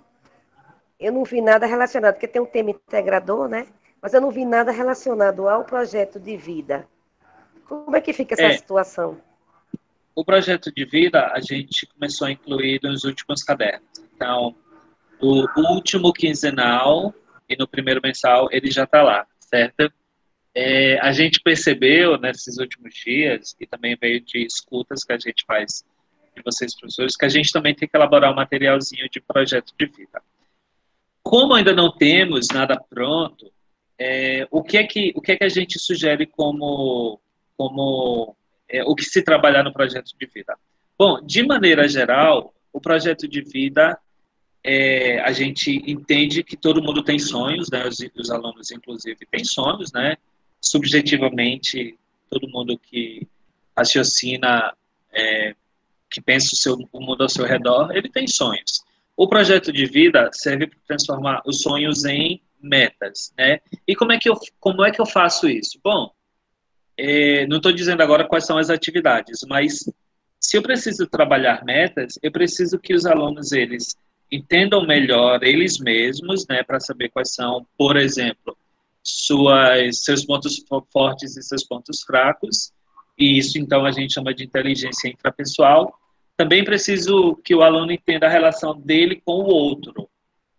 Eu não vi nada relacionado, porque tem um tema integrador, né? Mas eu não vi nada relacionado ao projeto de vida. Como é que fica essa é. situação? O projeto de vida a gente começou a incluir nos últimos cadernos. Então, o último quinzenal e no primeiro mensal ele já está lá, certo? É, a gente percebeu nesses últimos dias, e também veio de escutas que a gente faz de vocês, professores, que a gente também tem que elaborar um materialzinho de projeto de vida. Como ainda não temos nada pronto, é, o, que é que, o que é que a gente sugere como, como é, o que se trabalhar no projeto de vida? Bom, de maneira geral, o projeto de vida é, a gente entende que todo mundo tem sonhos, né? Os, os alunos, inclusive, têm sonhos, né? Subjetivamente, todo mundo que raciocina, é, que pensa o, seu, o mundo ao seu redor, ele tem sonhos. O projeto de vida serve para transformar os sonhos em metas, né? E como é que eu, como é que eu faço isso? Bom, é, não estou dizendo agora quais são as atividades, mas se eu preciso trabalhar metas, eu preciso que os alunos eles entendam melhor eles mesmos, né, para saber quais são, por exemplo, suas, seus pontos fortes e seus pontos fracos. E isso então a gente chama de inteligência intrapessoal. Também preciso que o aluno entenda a relação dele com o outro,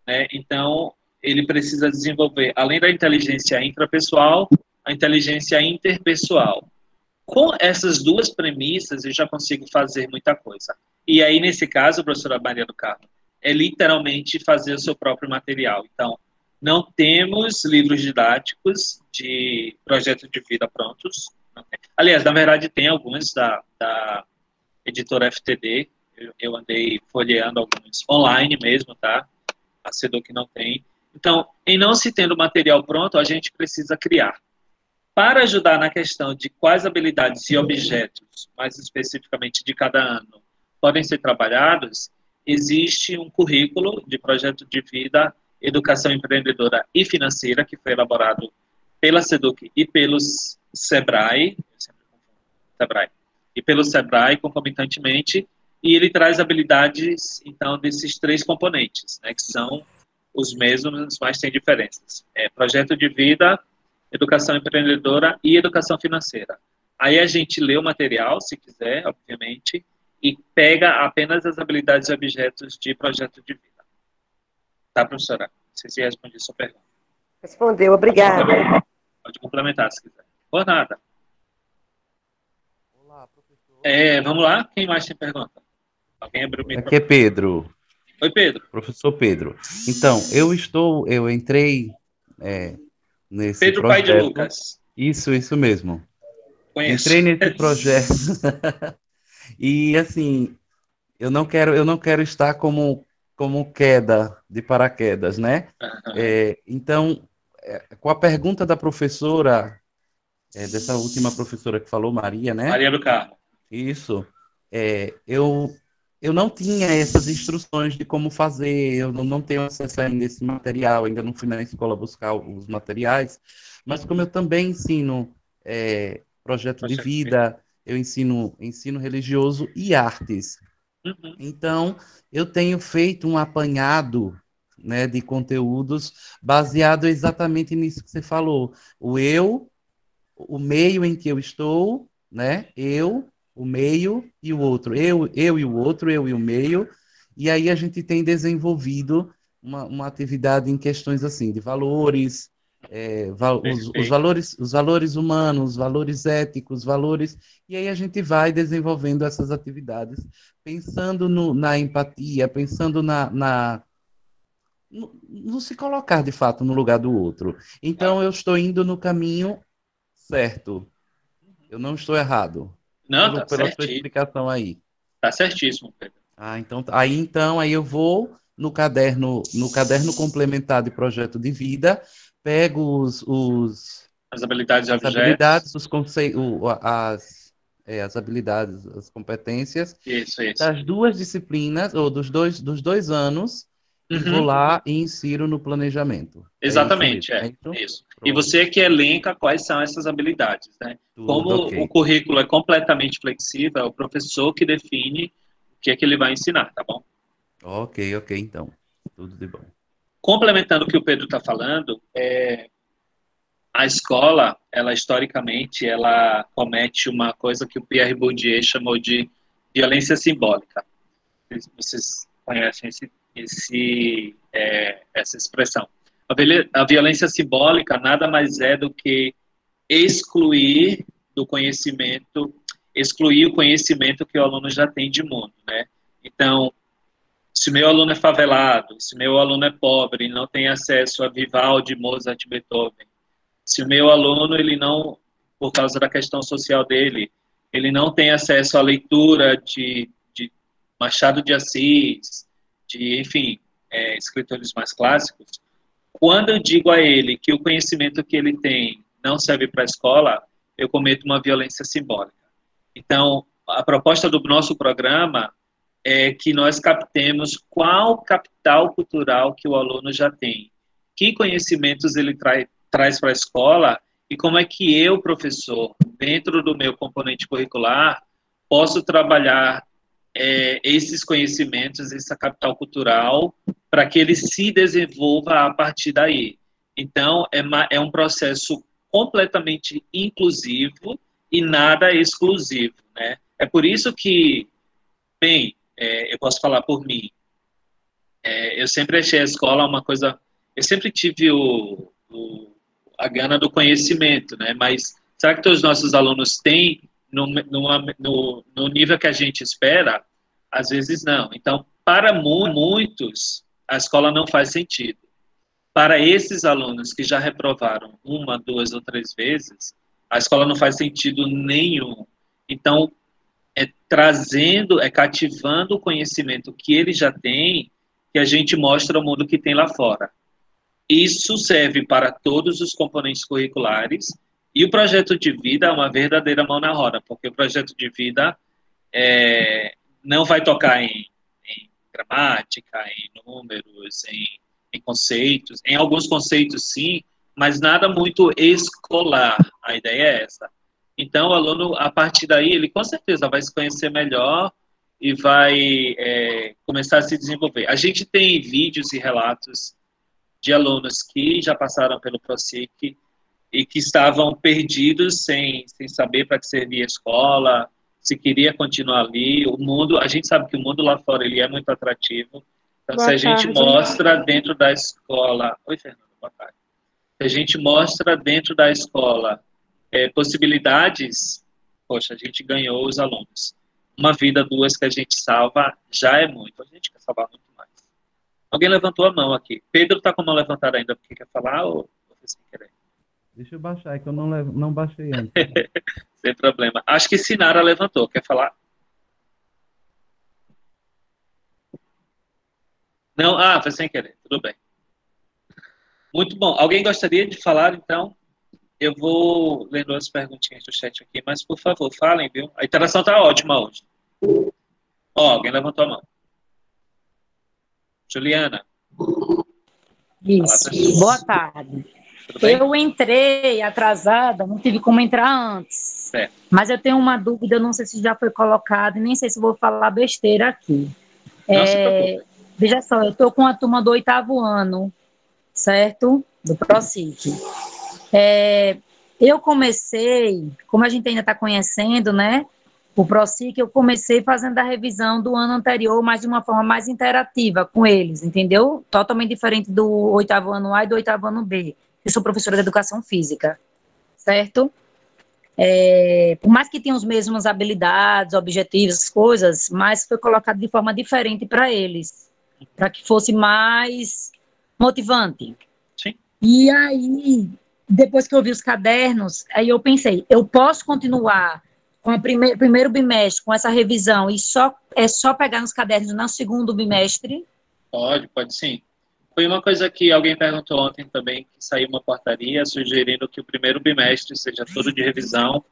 né? Então ele precisa desenvolver, além da inteligência intrapessoal, a inteligência interpessoal. Com essas duas premissas, eu já consigo fazer muita coisa. E aí, nesse caso, professora Maria do Carmo, é literalmente fazer o seu próprio material. Então, não temos livros didáticos de projeto de vida prontos. Aliás, na verdade, tem alguns da, da editora FTD. Eu, eu andei folheando alguns online mesmo, tá? A CEDOC não tem. Então, em não se tendo material pronto, a gente precisa criar. Para ajudar na questão de quais habilidades e objetos, mais especificamente de cada ano, podem ser trabalhados, existe um currículo de projeto de vida, educação empreendedora e financeira, que foi elaborado pela SEDUC e pelos SEBRAE, SEBRAE, e pelo SEBRAE concomitantemente, e ele traz habilidades, então, desses três componentes, né, que são os mesmos, mas tem diferenças. É projeto de vida, educação empreendedora e educação financeira. Aí a gente lê o material, se quiser, obviamente, e pega apenas as habilidades e objetos de projeto de vida. Tá, professora? Não sei se respondi a sua pergunta. Respondeu, obrigada. Pode, pode complementar, se quiser. Por nada. Olá, professor. É, vamos lá? Quem mais tem pergunta? Alguém abriu o microfone? Aqui é Pedro. Oi, Pedro. Professor Pedro. Então, eu estou, eu entrei é, nesse Pedro projeto. Pai de Lucas. Isso, isso mesmo. Conheço. Entrei nesse projeto. e assim, eu não quero, eu não quero estar como como queda de paraquedas, né? Uhum. É, então, é, com a pergunta da professora, é, dessa última professora que falou, Maria, né? Maria do Carmo. Isso. É, eu eu não tinha essas instruções de como fazer, eu não, não tenho acesso ainda a esse material, ainda não fui na escola buscar os materiais, mas como eu também ensino é, projeto de vida, eu ensino ensino religioso e artes. Uhum. Então, eu tenho feito um apanhado né, de conteúdos baseado exatamente nisso que você falou. O eu, o meio em que eu estou, né? Eu, o meio e o outro. Eu, eu e o outro, eu e o meio. E aí a gente tem desenvolvido uma, uma atividade em questões assim de valores, é, val, os, os, valores, os valores humanos, valores éticos, valores. E aí a gente vai desenvolvendo essas atividades, pensando no, na empatia, pensando na, na no, no, se colocar de fato no lugar do outro. Então eu estou indo no caminho certo. Eu não estou errado. Não, pelo, tá pela sua explicação aí. Tá certíssimo, Pedro. Ah, então, aí então aí eu vou no caderno no caderno complementar de projeto de vida, pego os, os as habilidades, as habilidades, os conceitos, as é, as habilidades, as competências isso, isso. das duas disciplinas ou dos dois dos dois anos uhum. vou lá e insiro no planejamento. Exatamente, é isso. É, é isso. E você que elenca quais são essas habilidades, né? Tudo, Como okay. o currículo é completamente flexível, é o professor que define o que é que ele vai ensinar, tá bom? Ok, ok, então. Tudo de bom. Complementando o que o Pedro está falando, é, a escola, ela historicamente, ela comete uma coisa que o Pierre Bourdieu chamou de violência simbólica. Vocês conhecem esse, esse, é, essa expressão. A violência simbólica nada mais é do que excluir do conhecimento, excluir o conhecimento que o aluno já tem de mundo, né? Então, se meu aluno é favelado, se meu aluno é pobre, não tem acesso a Vivaldi, Mozart, Beethoven, se o meu aluno ele não, por causa da questão social dele, ele não tem acesso à leitura de, de Machado de Assis, de, enfim, é, escritores mais clássicos, quando eu digo a ele que o conhecimento que ele tem não serve para a escola, eu cometo uma violência simbólica. Então, a proposta do nosso programa é que nós captemos qual capital cultural que o aluno já tem, que conhecimentos ele trai, traz para a escola e como é que eu, professor, dentro do meu componente curricular, posso trabalhar é, esses conhecimentos, essa capital cultural, para que ele se desenvolva a partir daí. Então, é, é um processo completamente inclusivo e nada exclusivo, né? É por isso que, bem, é, eu posso falar por mim, é, eu sempre achei a escola uma coisa, eu sempre tive o, o, a gana do conhecimento, né? Mas será que os nossos alunos têm no, no, no nível que a gente espera? Às vezes não. Então, para mu muitos, a escola não faz sentido. Para esses alunos que já reprovaram uma, duas ou três vezes, a escola não faz sentido nenhum. Então, é trazendo, é cativando o conhecimento que ele já tem, que a gente mostra o mundo que tem lá fora. Isso serve para todos os componentes curriculares e o projeto de vida é uma verdadeira mão na roda, porque o projeto de vida é, não vai tocar em, em gramática, em números, em, em conceitos, em alguns conceitos sim, mas nada muito escolar. A ideia é essa. Então, o aluno, a partir daí, ele com certeza vai se conhecer melhor e vai é, começar a se desenvolver. A gente tem vídeos e relatos de alunos que já passaram pelo ProSIC e que estavam perdidos sem, sem saber para que servia a escola, se queria continuar ali. O mundo, a gente sabe que o mundo lá fora ele é muito atrativo. Então, boa se a gente mostra dentro da escola. Oi, Fernando, boa tarde. Se a gente mostra dentro da escola é, possibilidades, poxa, a gente ganhou os alunos. Uma vida, duas que a gente salva já é muito. A gente quer salvar muito mais. Alguém levantou a mão aqui. Pedro está com a mão levantada ainda porque quer falar ou você sem querer? Deixa eu baixar, é que eu não, levo, não baixei antes. sem problema. Acho que Sinara levantou. Quer falar? Não? Ah, foi sem querer. Tudo bem. Muito bom. Alguém gostaria de falar, então? Eu vou lendo as perguntinhas do chat aqui, mas por favor, falem, viu? A interação está ótima hoje. Ó, alguém levantou a mão. Juliana. Isso. Boa tarde. Eu entrei atrasada, não tive como entrar antes. Certo. Mas eu tenho uma dúvida, não sei se já foi colocado, e nem sei se vou falar besteira aqui. É, veja só, eu estou com a turma do oitavo ano, certo? Do ProSIC. É, eu comecei, como a gente ainda está conhecendo, né, o ProSIC, eu comecei fazendo a revisão do ano anterior, mas de uma forma mais interativa com eles, entendeu? Totalmente diferente do oitavo ano A e do oitavo ano B. Eu sou professora de educação física, certo? É, por mais que tenham as mesmas habilidades, objetivos, coisas, mas foi colocado de forma diferente para eles, para que fosse mais motivante. Sim. E aí, depois que eu vi os cadernos, aí eu pensei, eu posso continuar com o prime primeiro bimestre, com essa revisão, e só é só pegar nos cadernos no segundo bimestre? Pode, pode sim. Foi uma coisa que alguém perguntou ontem também, que saiu uma portaria sugerindo que o primeiro bimestre seja todo de revisão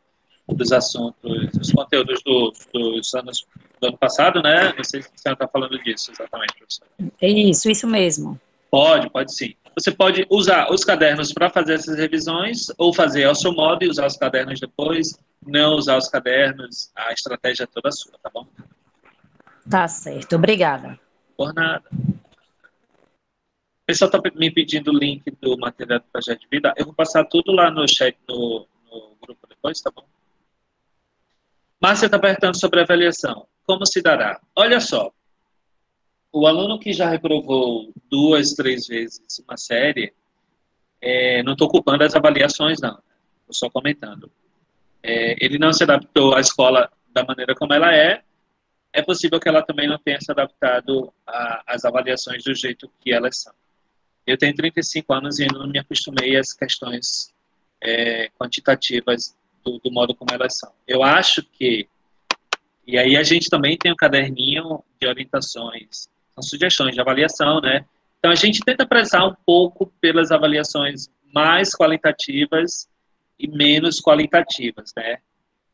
dos assuntos, dos conteúdos do, dos anos do ano passado, né? Não sei se você está falando disso exatamente, professor. É isso, isso mesmo. Pode, pode sim. Você pode usar os cadernos para fazer essas revisões ou fazer ao seu modo e usar os cadernos depois, não usar os cadernos, a estratégia é toda sua, tá bom? Tá certo, obrigada. Por nada. O pessoal está me pedindo o link do material do projeto de vida. Eu vou passar tudo lá no chat, no, no grupo depois, tá bom? Márcia está perguntando sobre a avaliação. Como se dará? Olha só, o aluno que já reprovou duas, três vezes uma série, é, não estou culpando as avaliações, não. Estou só comentando. É, ele não se adaptou à escola da maneira como ela é, é possível que ela também não tenha se adaptado às avaliações do jeito que elas são. Eu tenho 35 anos e ainda não me acostumei às questões é, quantitativas do, do, modo como elas são. Eu acho que, e aí a gente também tem um caderninho de orientações são sugestões de avaliação, né? Então, a gente tenta prezar um pouco pelas avaliações mais qualitativas e menos qualitativas, né?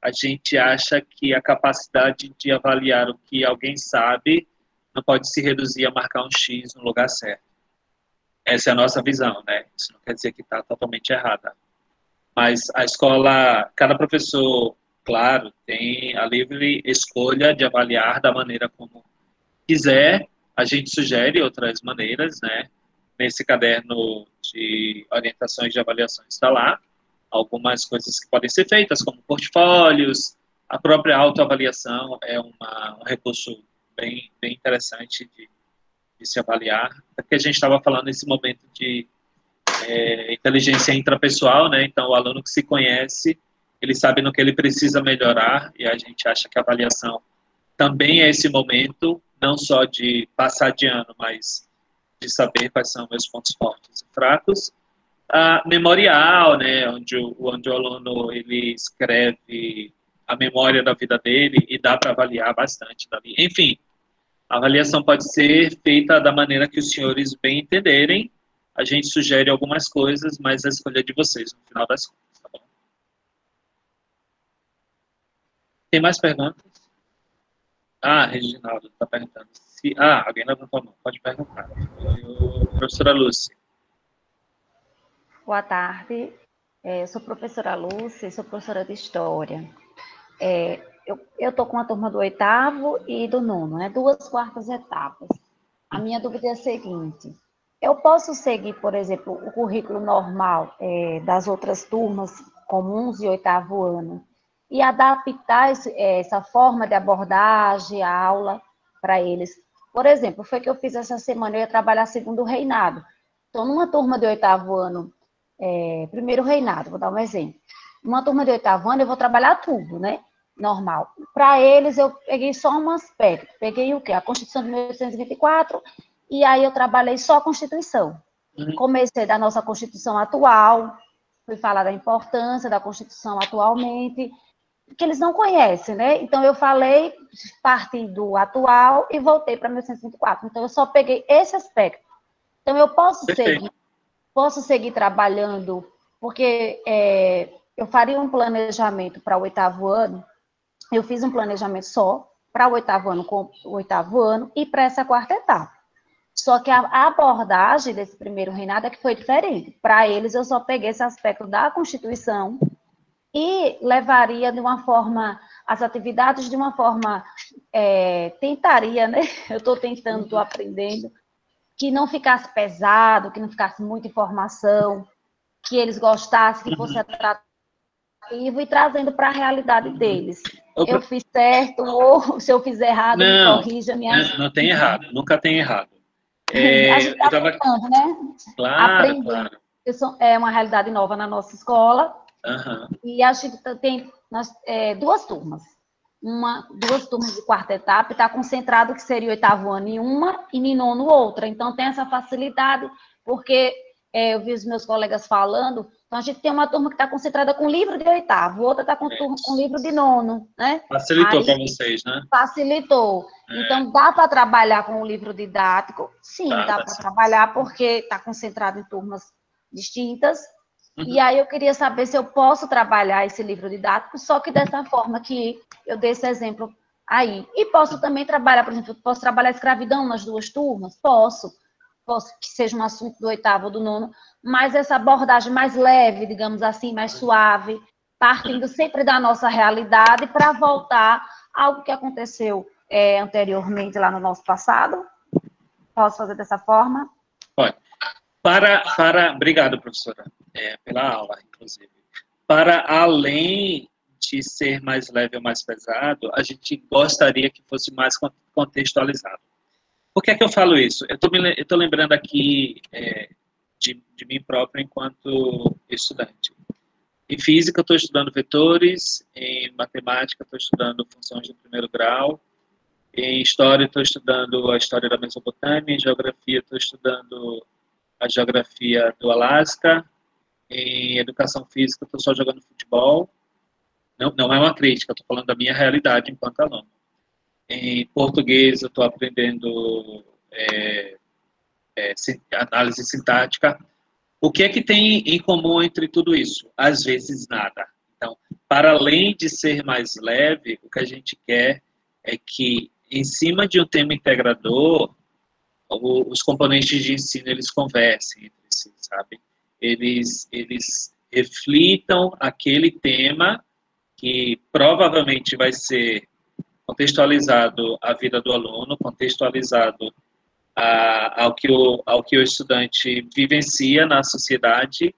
A gente acha que a capacidade de avaliar o que alguém sabe não pode se reduzir a marcar um X no lugar certo. Essa é a nossa visão, né? Isso não quer dizer que está totalmente errada. Mas a escola, cada professor, claro, tem a livre escolha de avaliar da maneira como quiser. A gente sugere outras maneiras, né? Nesse caderno de orientações de avaliação está lá algumas coisas que podem ser feitas, como portfólios, a própria autoavaliação é uma, um recurso bem, bem interessante de, de se avaliar, porque a gente estava falando nesse momento de é, inteligência intrapessoal, né? Então, o aluno que se conhece, ele sabe no que ele precisa melhorar, e a gente acha que a avaliação também é esse momento, não só de passar de ano, mas de saber quais são meus pontos fortes e fracos, a memorial, né, onde o, onde o aluno ele escreve a memória da vida dele e dá para avaliar bastante dali. Enfim, a avaliação pode ser feita da maneira que os senhores bem entenderem. A gente sugere algumas coisas, mas a escolha é de vocês no final das contas, tá bom? Tem mais perguntas? Ah, Reginaldo está perguntando. Se... Ah, alguém levantou a mão. Pode perguntar. Eu, professora Lúcia. Boa tarde, é, eu sou professora Lúcia, sou professora de História. É, eu estou com a turma do oitavo e do nono, né? duas quartas etapas. A minha dúvida é a seguinte, eu posso seguir, por exemplo, o currículo normal é, das outras turmas comuns de oitavo ano e adaptar esse, é, essa forma de abordagem, a aula para eles. Por exemplo, foi que eu fiz essa semana, eu ia trabalhar segundo reinado. Então, numa turma de oitavo ano, é, primeiro reinado, vou dar um exemplo. Uma turma de oitavo ano, eu vou trabalhar tudo, né? Normal. Para eles, eu peguei só um aspecto. Peguei o quê? A Constituição de 1824, e aí eu trabalhei só a Constituição. Uhum. Comecei da nossa Constituição atual, fui falar da importância da Constituição atualmente, que eles não conhecem, né? Então, eu falei, parti do atual e voltei para 1824. Então, eu só peguei esse aspecto. Então, eu posso Perfeito. seguir posso seguir trabalhando, porque é, eu faria um planejamento para o oitavo ano, eu fiz um planejamento só para o oitavo ano com o oitavo ano e para essa quarta etapa. Só que a abordagem desse primeiro reinado é que foi diferente. Para eles, eu só peguei esse aspecto da Constituição e levaria de uma forma, as atividades de uma forma, é, tentaria, né? Eu estou tentando, estou aprendendo, que não ficasse pesado, que não ficasse muita informação, que eles gostassem, que fosse uhum. Atrativo e trazendo para a realidade deles. Eu, eu fiz certo, ou se eu fizer errado, não, me corrija. Me não, não tem errado, nunca tem errado. É, a gente está tava... aprendendo, né? Claro, aprendendo. claro. É uma realidade nova na nossa escola. Uhum. E a gente tem nós, é, duas turmas uma, duas turmas de quarta etapa, está concentrado que seria oitavo ano em uma e em nono outra. Então tem essa facilidade, porque é, eu vi os meus colegas falando, então a gente tem uma turma que está concentrada com livro de oitavo, outra está com, com livro de nono, né? Facilitou para vocês, né? Facilitou. É. Então dá para trabalhar com o livro didático? Sim, dá, dá para trabalhar, porque está concentrado em turmas distintas, Uhum. E aí eu queria saber se eu posso trabalhar esse livro didático, só que dessa forma que eu dei esse exemplo aí. E posso também trabalhar, por exemplo, posso trabalhar escravidão nas duas turmas? Posso. Posso que seja um assunto do oitavo ou do nono, mas essa abordagem mais leve, digamos assim, mais suave, partindo sempre da nossa realidade para voltar algo que aconteceu é, anteriormente lá no nosso passado. Posso fazer dessa forma? Pode. Para, para, obrigado, professora é, pela aula, inclusive. Para além de ser mais leve ou mais pesado, a gente gostaria que fosse mais contextualizado. Por que é que eu falo isso? Eu estou lembrando aqui é, de, de mim próprio enquanto estudante. Em física, estou estudando vetores, em matemática, estou estudando funções de primeiro grau, em história, estou estudando a história da Mesopotâmia, em geografia, estou estudando a geografia do Alasca, em educação física, estou só jogando futebol. Não, não é uma crítica, estou falando da minha realidade enquanto aluno. Em português, eu estou aprendendo é, é, análise sintática. O que é que tem em comum entre tudo isso? Às vezes nada. Então, para além de ser mais leve, o que a gente quer é que, em cima de um tema integrador, os componentes de ensino eles conversem entre si, sabe? Eles, eles reflitam aquele tema que provavelmente vai ser contextualizado à vida do aluno, contextualizado a, ao, que o, ao que o estudante vivencia na sociedade,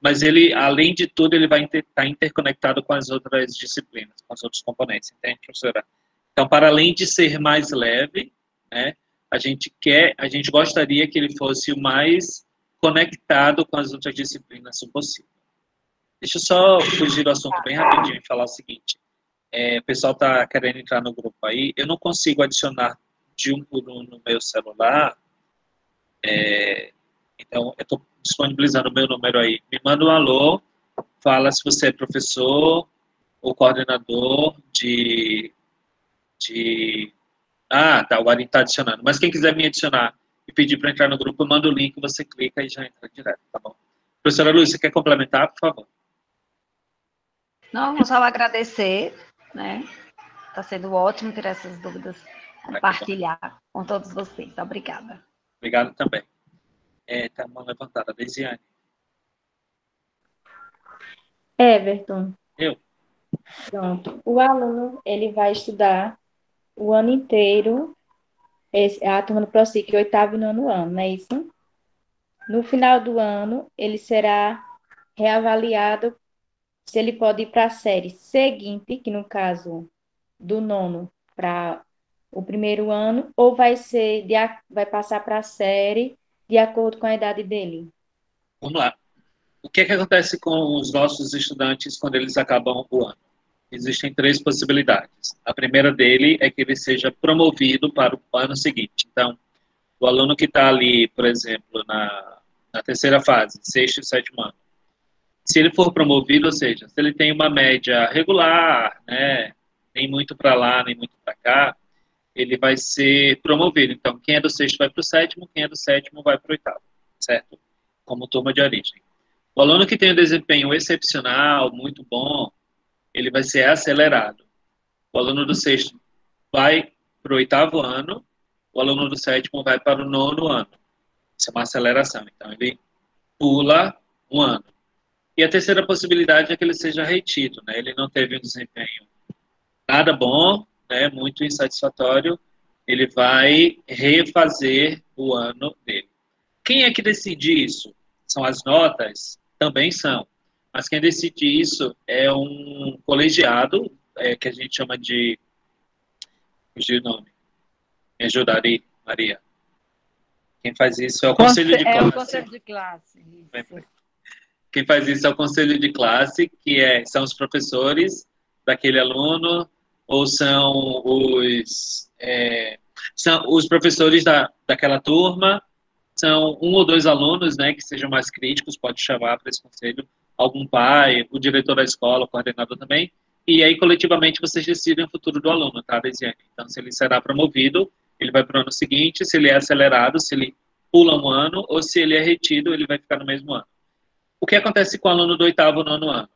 mas ele, além de tudo, ele vai estar tá interconectado com as outras disciplinas, com os outros componentes, entende, professora? Então, para além de ser mais leve, né, a gente quer, a gente gostaria que ele fosse o mais conectado com as outras disciplinas possível. Deixa eu só fugir do assunto bem rapidinho e falar o seguinte. É, o pessoal está querendo entrar no grupo aí. Eu não consigo adicionar de um por um no meu celular. É, então, eu estou disponibilizando o meu número aí. Me manda um alô, fala se você é professor ou coordenador de, de ah, tá, o Guarim está adicionando. Mas quem quiser me adicionar e pedir para entrar no grupo, eu mando o link, você clica e já entra direto, tá bom? Professora você quer complementar, por favor? Não, só agradecer, né? Está sendo ótimo ter essas dúvidas, compartilhar com todos vocês. Obrigada. Obrigado também. É, tá mão levantada, Desiane. Everton. Eu. Pronto. O aluno, ele vai estudar o ano inteiro, esse, a turma do ProSIC, oitavo e nono ano, não é isso? No final do ano, ele será reavaliado se ele pode ir para a série seguinte, que no caso do nono para o primeiro ano, ou vai ser de, vai passar para a série de acordo com a idade dele? Vamos lá. O que, é que acontece com os nossos estudantes quando eles acabam o ano? existem três possibilidades. A primeira dele é que ele seja promovido para o ano seguinte. Então, o aluno que está ali, por exemplo, na, na terceira fase, sexto e sétimo ano, se ele for promovido, ou seja, se ele tem uma média regular, né, nem muito para lá, nem muito para cá, ele vai ser promovido. Então, quem é do sexto vai para o sétimo, quem é do sétimo vai para o oitavo, certo? Como turma de origem. O aluno que tem um desempenho excepcional, muito bom, ele vai ser acelerado. O aluno do sexto vai para o oitavo ano, o aluno do sétimo vai para o nono ano. Isso é uma aceleração. Então, ele pula um ano. E a terceira possibilidade é que ele seja retido, né? Ele não teve um desempenho nada bom, né? Muito insatisfatório. Ele vai refazer o ano dele. Quem é que decide isso? São as notas? Também são. Mas quem decide isso é um colegiado, é, que a gente chama de. Fugiu o nome. Me ajudaria, Maria. Quem faz isso é o conselho de classe. É o conselho de classe. Quem faz isso é o conselho de classe, que é, são os professores daquele aluno, ou são os, é, são os professores da, daquela turma, são um ou dois alunos né, que sejam mais críticos, pode chamar para esse conselho, algum pai, o diretor da escola, o coordenador também, e aí coletivamente vocês decidem o futuro do aluno, tá, Desiane? Então, se ele será promovido, ele vai para o ano seguinte, se ele é acelerado, se ele pula um ano, ou se ele é retido, ele vai ficar no mesmo ano. O que acontece com o aluno do oitavo nono ano?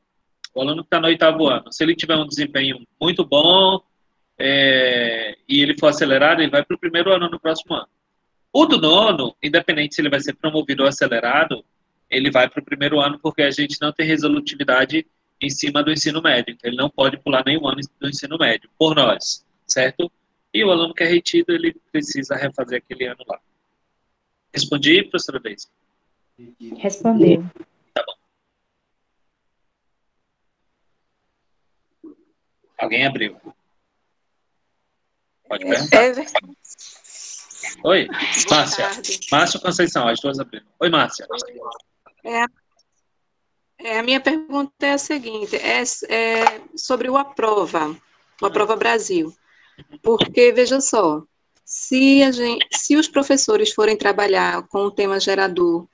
O aluno que está no oitavo ano, se ele tiver um desempenho muito bom é, e ele for acelerado, ele vai para o primeiro ano no próximo ano. O do nono, independente se ele vai ser promovido ou acelerado, ele vai para o primeiro ano porque a gente não tem resolutividade em cima do ensino médio. Então, ele não pode pular nenhum ano do ensino médio, por nós, certo? E o aluno que é retido, ele precisa refazer aquele ano lá. Respondi, professora Deise? Respondeu. Tá bom. Alguém abriu? Pode perguntar. É Oi, Márcia. Márcia Conceição, as duas abriram. Oi, Márcia. É, é, a minha pergunta é a seguinte, é, é sobre o Aprova, o Aprova Brasil. Porque, veja só, se, a gente, se os professores forem trabalhar com o tema gerador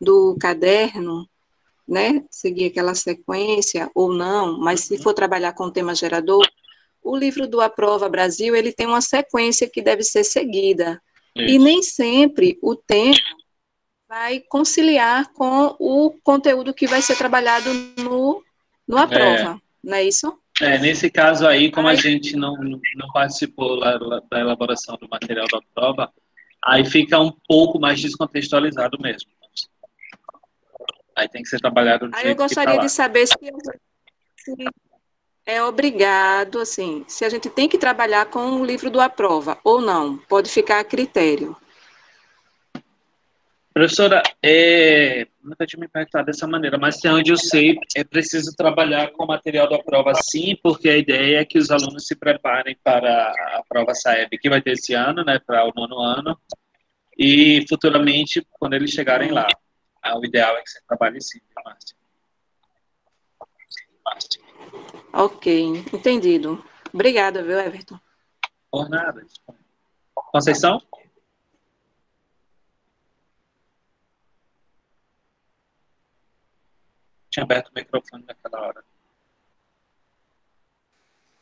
do caderno, né, seguir aquela sequência ou não, mas se for trabalhar com o tema gerador, o livro do Aprova Brasil, ele tem uma sequência que deve ser seguida. E nem sempre o tema vai conciliar com o conteúdo que vai ser trabalhado no, no A Prova, é. não é isso? É, nesse caso aí, como a gente não, não participou da elaboração do material da prova, aí fica um pouco mais descontextualizado mesmo. Aí tem que ser trabalhado Aí eu gostaria tá de saber se, se, é obrigado, assim, se a gente tem que trabalhar com o livro do Aprova ou não, pode ficar a critério. Professora, é, nunca tinha me perguntado dessa maneira, mas até onde eu sei, é preciso trabalhar com o material da prova sim, porque a ideia é que os alunos se preparem para a prova SAEB, que vai ter esse ano, né, para o nono ano, e futuramente, quando eles chegarem lá. Ah, o ideal é que você trabalhe sim, Márcia. Ok, entendido. Obrigada, viu, Everton? Por nada. Conceição? tinha aberto o microfone naquela hora.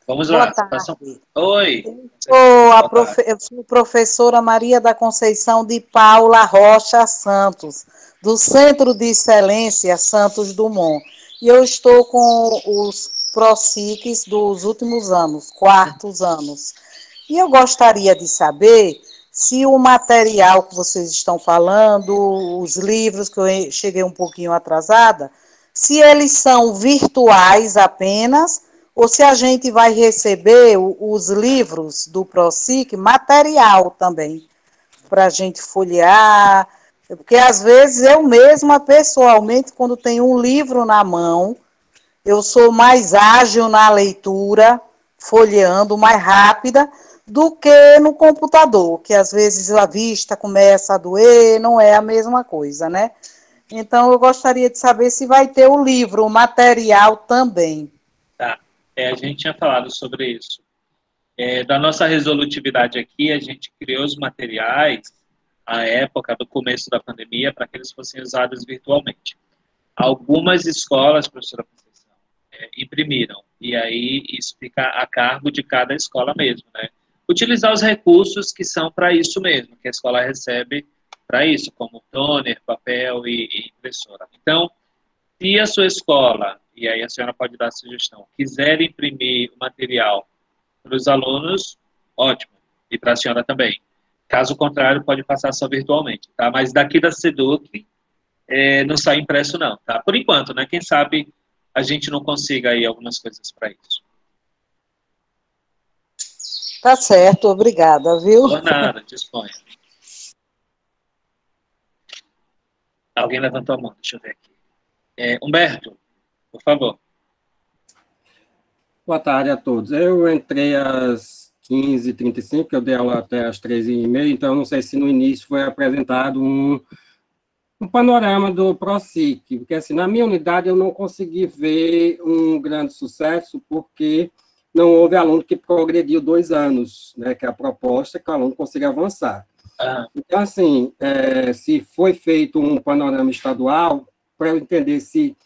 Vamos Boa lá. Tarde. Oi. Eu sou, a profe... eu sou professora Maria da Conceição de Paula Rocha Santos, do Centro de Excelência Santos Dumont. E eu estou com os ProSICs dos últimos anos, quartos anos. E eu gostaria de saber se o material que vocês estão falando, os livros, que eu cheguei um pouquinho atrasada, se eles são virtuais apenas ou se a gente vai receber os livros do ProSIC material também, para a gente folhear, porque às vezes eu mesma, pessoalmente, quando tenho um livro na mão, eu sou mais ágil na leitura, folheando, mais rápida, do que no computador, que às vezes a vista começa a doer, não é a mesma coisa, né? Então, eu gostaria de saber se vai ter o livro, o material também. Tá. É, a gente tinha falado sobre isso. É, da nossa resolutividade aqui, a gente criou os materiais à época do começo da pandemia para que eles fossem usados virtualmente. Algumas escolas, professora Conceição, é, imprimiram, e aí isso fica a cargo de cada escola mesmo, né? Utilizar os recursos que são para isso mesmo, que a escola recebe para isso, como toner, papel e, e, impressora. Então, se a sua escola, e aí a senhora pode dar a sugestão, quiser imprimir o material para os alunos, ótimo, e para a senhora também. Caso contrário, pode passar só virtualmente, tá? Mas daqui da Seduc é, não sai impresso não, tá? Por enquanto, né? Quem sabe a gente não consiga aí algumas coisas para isso. Tá certo, obrigada, viu? Por nada, disponha. Alguém levantou a mão, deixa eu ver aqui. É, Humberto, por favor. Boa tarde a todos. Eu entrei às 15h35, eu dei aula até às 13h30, então não sei se no início foi apresentado um, um panorama do ProSIC, porque assim, na minha unidade eu não consegui ver um grande sucesso, porque não houve aluno que progrediu dois anos, né, que é a proposta que o aluno consiga avançar. Ah. Então, assim, é, se foi feito um panorama estadual, para eu entender se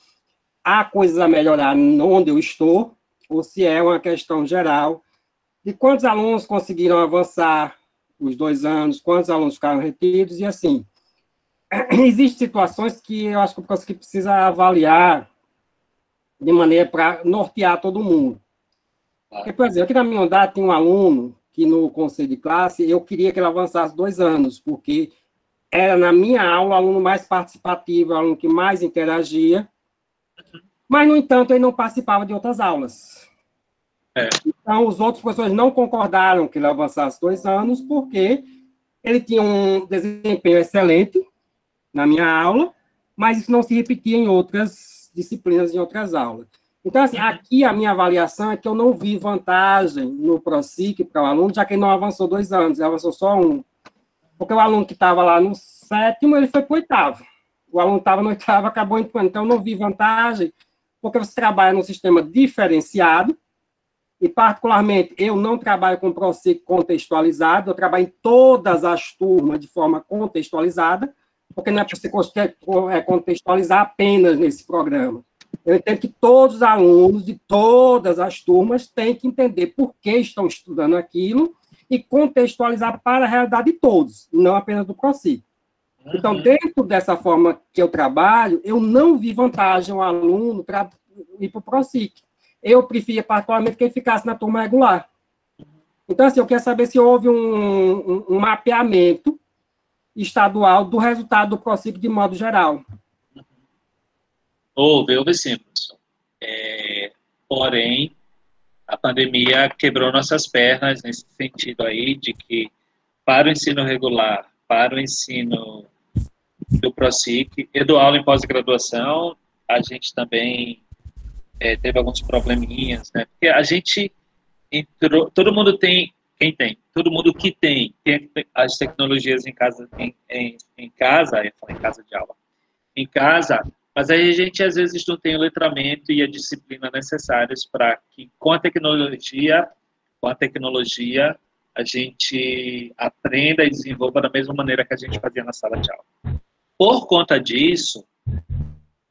há coisas a melhorar onde eu estou, ou se é uma questão geral de quantos alunos conseguiram avançar os dois anos, quantos alunos ficaram retidos, e assim, existem situações que eu acho que o precisa avaliar de maneira para nortear todo mundo. Porque, por exemplo, aqui na minha unidade tem um aluno que no conselho de classe eu queria que ele avançasse dois anos, porque era na minha aula o aluno mais participativo, o aluno que mais interagia, mas, no entanto, ele não participava de outras aulas. É. Então, os outros professores não concordaram que ele avançasse dois anos, porque ele tinha um desempenho excelente na minha aula, mas isso não se repetia em outras disciplinas, em outras aulas. Então, assim, aqui a minha avaliação é que eu não vi vantagem no ProSIC para o aluno, já que ele não avançou dois anos, ele avançou só um. Porque o aluno que estava lá no sétimo, ele foi para o oitavo. O aluno estava no oitavo, acabou entrando. Então, eu não vi vantagem, porque você trabalha num sistema diferenciado, e particularmente eu não trabalho com ProSIC contextualizado, eu trabalho em todas as turmas de forma contextualizada, porque não é para você é, contextualizar apenas nesse programa. Eu entendo que todos os alunos de todas as turmas têm que entender por que estão estudando aquilo e contextualizar para a realidade de todos, não apenas do ProSIC. Então, uhum. dentro dessa forma que eu trabalho, eu não vi vantagem ao aluno para ir para o ProSIC. Eu preferia, particularmente, que ele ficasse na turma regular. Então, assim, eu quero saber se houve um, um, um mapeamento estadual do resultado do ProSIC de modo geral. Houve, houve sim, professor. É, porém, a pandemia quebrou nossas pernas nesse sentido aí, de que para o ensino regular, para o ensino do ProSIC e do aula em pós-graduação, a gente também é, teve alguns probleminhas, né? Porque a gente entrou, todo mundo tem, quem tem? Todo mundo que tem, tem as tecnologias em casa, em, em, em casa, eu falei em casa de aula, em casa, mas aí a gente às vezes não tem o letramento e a disciplina necessários para que com a tecnologia, com a tecnologia, a gente aprenda e desenvolva da mesma maneira que a gente fazia na sala de aula. Por conta disso,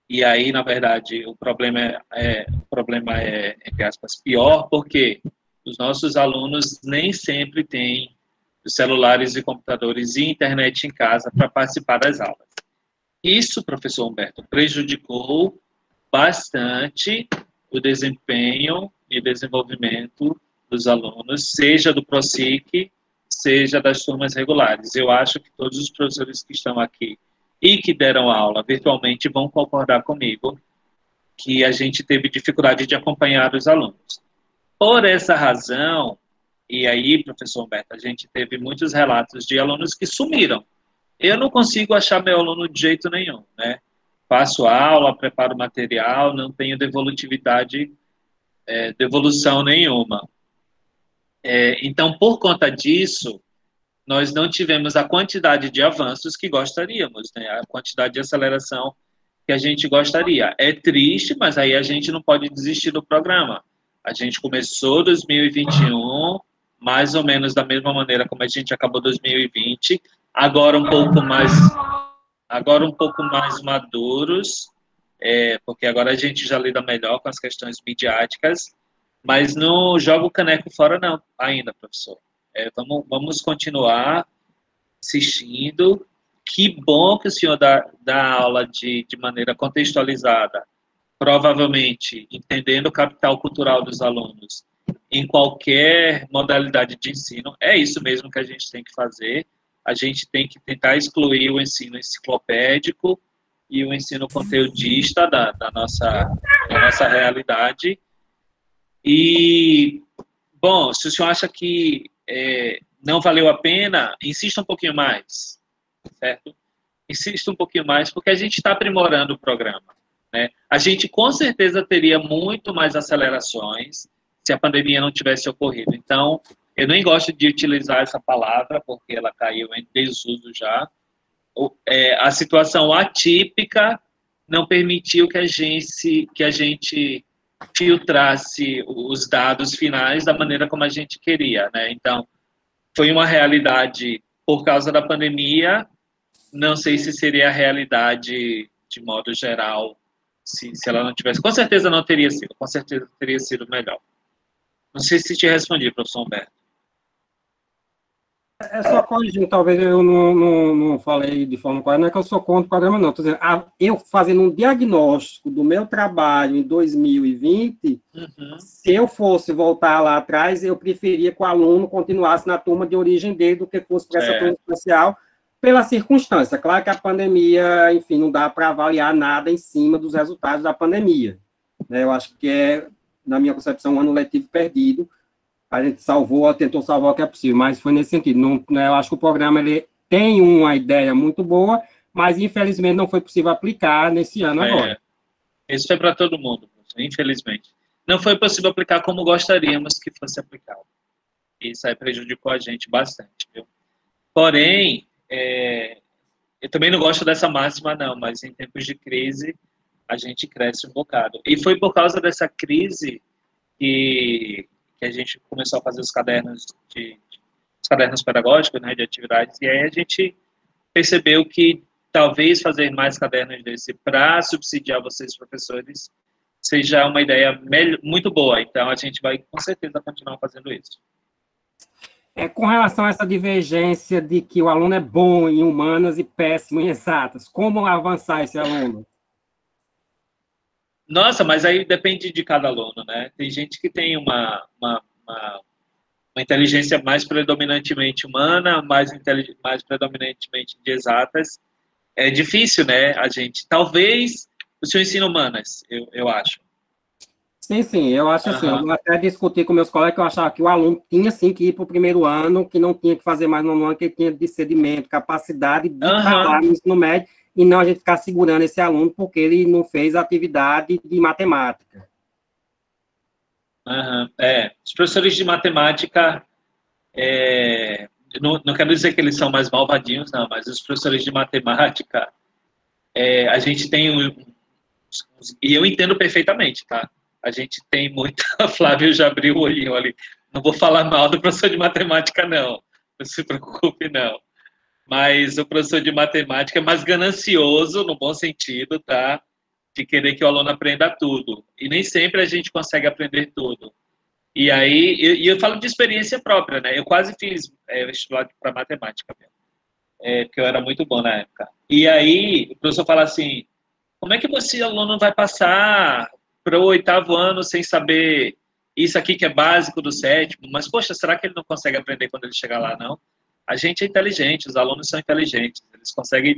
e aí, na verdade, o problema é, é, o problema é entre aspas, pior, porque os nossos alunos nem sempre têm celulares e computadores e internet em casa para participar das aulas. Isso, professor Humberto, prejudicou bastante o desempenho e desenvolvimento dos alunos, seja do ProSIC, seja das turmas regulares. Eu acho que todos os professores que estão aqui e que deram aula virtualmente vão concordar comigo que a gente teve dificuldade de acompanhar os alunos. Por essa razão, e aí, professor Humberto, a gente teve muitos relatos de alunos que sumiram. Eu não consigo achar meu aluno de jeito nenhum, né? Faço aula, preparo material, não tenho devolutividade, é, devolução nenhuma. É, então, por conta disso, nós não tivemos a quantidade de avanços que gostaríamos, né? a quantidade de aceleração que a gente gostaria. É triste, mas aí a gente não pode desistir do programa. A gente começou 2021 mais ou menos da mesma maneira como a gente acabou 2020, agora um pouco mais agora um pouco mais maduros, é, porque agora a gente já lida melhor com as questões midiáticas, mas não joga o caneco fora não, ainda, professor. É, vamos, vamos continuar assistindo. Que bom que o senhor dá, dá aula de, de maneira contextualizada, provavelmente entendendo o capital cultural dos alunos em qualquer modalidade de ensino. É isso mesmo que a gente tem que fazer. A gente tem que tentar excluir o ensino enciclopédico e o ensino conteudista da, da nossa, da nossa realidade. E, bom, se o senhor acha que é, não valeu a pena, insista um pouquinho mais, certo? Insista um pouquinho mais, porque a gente está aprimorando o programa. Né? A gente com certeza teria muito mais acelerações se a pandemia não tivesse ocorrido. Então, eu nem gosto de utilizar essa palavra, porque ela caiu em desuso já. É, a situação atípica não permitiu que a gente, que a gente filtrasse os dados finais da maneira como a gente queria, né? Então, foi uma realidade por causa da pandemia, não sei se seria a realidade de modo geral, se, se ela não tivesse, com certeza não teria sido, com certeza teria sido melhor. Não sei se te respondi, professor Humberto. É só corrigindo, talvez eu não, não, não, falei de forma correta, não é que eu sou contra o programa, não. Dizendo, eu fazendo um diagnóstico do meu trabalho em 2020, uhum. se eu fosse voltar lá atrás, eu preferia que o aluno continuasse na turma de origem dele do que fosse para essa é. turma especial, pela circunstância. Claro que a pandemia, enfim, não dá para avaliar nada em cima dos resultados da pandemia. Né? Eu acho que é, na minha concepção, um ano letivo perdido, a gente salvou, tentou salvar o que é possível, mas foi nesse sentido. Não, né, eu acho que o programa ele tem uma ideia muito boa, mas infelizmente não foi possível aplicar nesse ano é, agora. Isso foi para todo mundo, infelizmente. Não foi possível aplicar como gostaríamos que fosse aplicado. Isso aí prejudicou a gente bastante, viu? Porém, é, eu também não gosto dessa máxima, não, mas em tempos de crise a gente cresce um bocado. E foi por causa dessa crise que que a gente começou a fazer os cadernos de, os cadernos pedagógicos, né, de atividades, e aí a gente percebeu que talvez fazer mais cadernos desse para subsidiar vocês professores seja uma ideia muito boa. Então a gente vai com certeza continuar fazendo isso. É, com relação a essa divergência de que o aluno é bom em humanas e péssimo em exatas, como avançar esse aluno? Nossa, mas aí depende de cada aluno, né? Tem gente que tem uma, uma, uma, uma inteligência mais predominantemente humana, mais, mais predominantemente de exatas. É difícil, né? A gente. Talvez o seu ensino humanas, eu, eu acho. Sim, sim, eu acho assim, uhum. eu até discuti com meus colegas que eu achava que o aluno tinha sim que ir para o primeiro ano, que não tinha que fazer mais no ano, que ele tinha discernimento, capacidade de uhum. no ensino médio, e não a gente ficar segurando esse aluno porque ele não fez atividade de matemática. Uhum. É, os professores de matemática, é, não, não quero dizer que eles são mais malvadinhos, não, mas os professores de matemática, é, a gente tem um, e eu entendo perfeitamente, tá? A gente tem muita. Flávio já abriu o olhinho ali. Não vou falar mal do professor de matemática, não. Não se preocupe, não. Mas o professor de matemática é mais ganancioso, no bom sentido, tá? De querer que o aluno aprenda tudo. E nem sempre a gente consegue aprender tudo. E aí, eu, eu, falo de experiência própria, né? Eu quase fiz é, vestibular para matemática mesmo. É, porque eu era muito bom na época. E aí, o professor fala assim: como é que você, aluno, vai passar para o oitavo ano sem saber isso aqui que é básico do sétimo, mas, poxa, será que ele não consegue aprender quando ele chegar lá, não? A gente é inteligente, os alunos são inteligentes, eles conseguem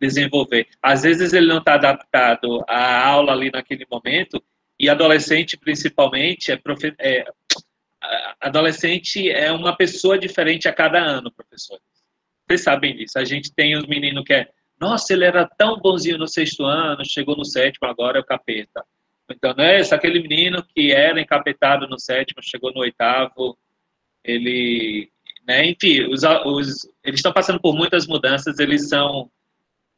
desenvolver. Às vezes ele não está adaptado à aula ali naquele momento, e adolescente, principalmente, é, profe... é... adolescente é uma pessoa diferente a cada ano, professor. Vocês sabem disso. A gente tem os meninos que é, nossa, ele era tão bonzinho no sexto ano, chegou no sétimo, agora é o capeta. Então, não é esse, aquele menino que era encapetado no sétimo, chegou no oitavo, ele, né, enfim, os, os, eles estão passando por muitas mudanças, eles são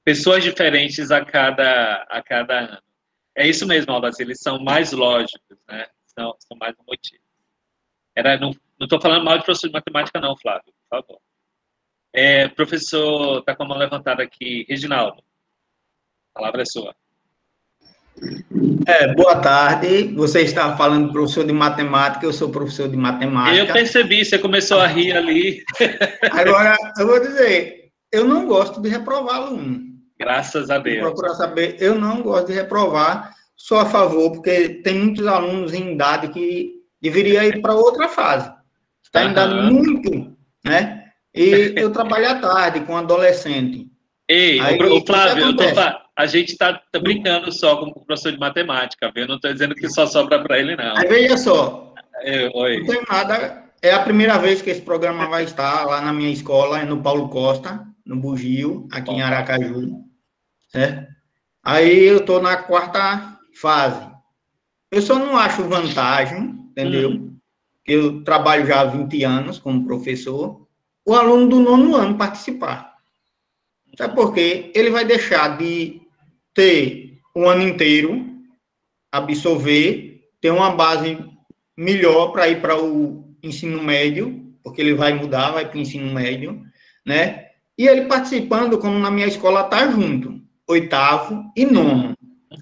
pessoas diferentes a cada, a cada ano. É isso mesmo, Aldas, eles são mais lógicos, né, são, são mais motivos. Era, não estou falando mal de professor de matemática não, Flávio, por favor. É, professor, está com a mão levantada aqui, Reginaldo, a palavra é sua. É, boa tarde. Você está falando professor de matemática, eu sou professor de matemática. Eu percebi, você começou a rir ali. Agora, eu vou dizer, eu não gosto de reprovar aluno. Graças a Deus. Procurar saber, eu não gosto de reprovar, sou a favor, porque tem muitos alunos em idade que deveria ir para outra fase. Está em idade muito, né? E eu trabalho à tarde com adolescente. Ei, Aí, o Flávio, eu tô, a gente está tá brincando só com o professor de matemática, viu? Não estou dizendo que só sobra para ele, não. Aí, veja só. Eu, oi. Não tem nada. É a primeira vez que esse programa vai estar lá na minha escola, no Paulo Costa, no Bugio, aqui Bom. em Aracaju. Certo? Aí eu estou na quarta fase. Eu só não acho vantagem, entendeu? Hum. Eu trabalho já há 20 anos como professor. O aluno do nono ano participar. Sabe por quê? Ele vai deixar de ter um ano inteiro, absorver, ter uma base melhor para ir para o ensino médio, porque ele vai mudar, vai para o ensino médio, né? E ele participando, como na minha escola tá junto, oitavo e nono.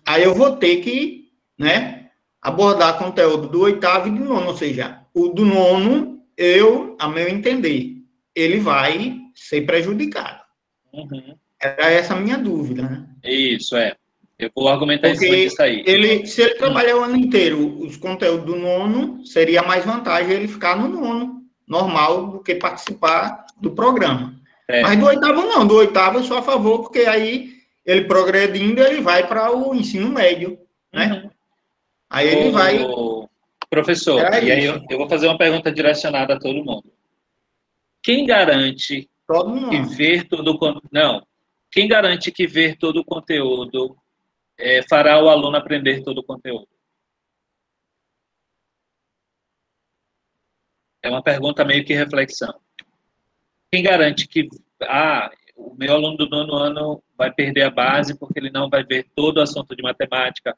Aí eu vou ter que, né, abordar conteúdo do oitavo e do nono, ou seja, o do nono, eu, a meu entender, ele vai ser prejudicado. Uhum. Era essa a minha dúvida, né? Isso, é. Eu vou argumentar Porque em aí. Ele, se ele trabalhar o ano inteiro os conteúdos do nono, seria mais vantagem ele ficar no nono, normal, do que participar do programa. É. Mas do oitavo não, do oitavo eu sou a favor, porque aí ele progredindo, ele vai para o ensino médio, né? Uhum. Aí ele o... vai... Professor, e aí eu, eu, vou fazer uma pergunta direcionada a todo mundo. Quem garante todo mundo. que ver todo o... Não, quem garante que ver todo o conteúdo é, fará o aluno aprender todo o conteúdo? É uma pergunta meio que reflexão. Quem garante que ah, o meu aluno do nono ano vai perder a base porque ele não vai ver todo o assunto de matemática,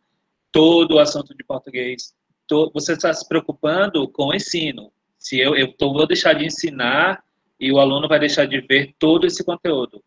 todo o assunto de português? Você está se preocupando com o ensino. Se eu, eu tô, vou deixar de ensinar e o aluno vai deixar de ver todo esse conteúdo.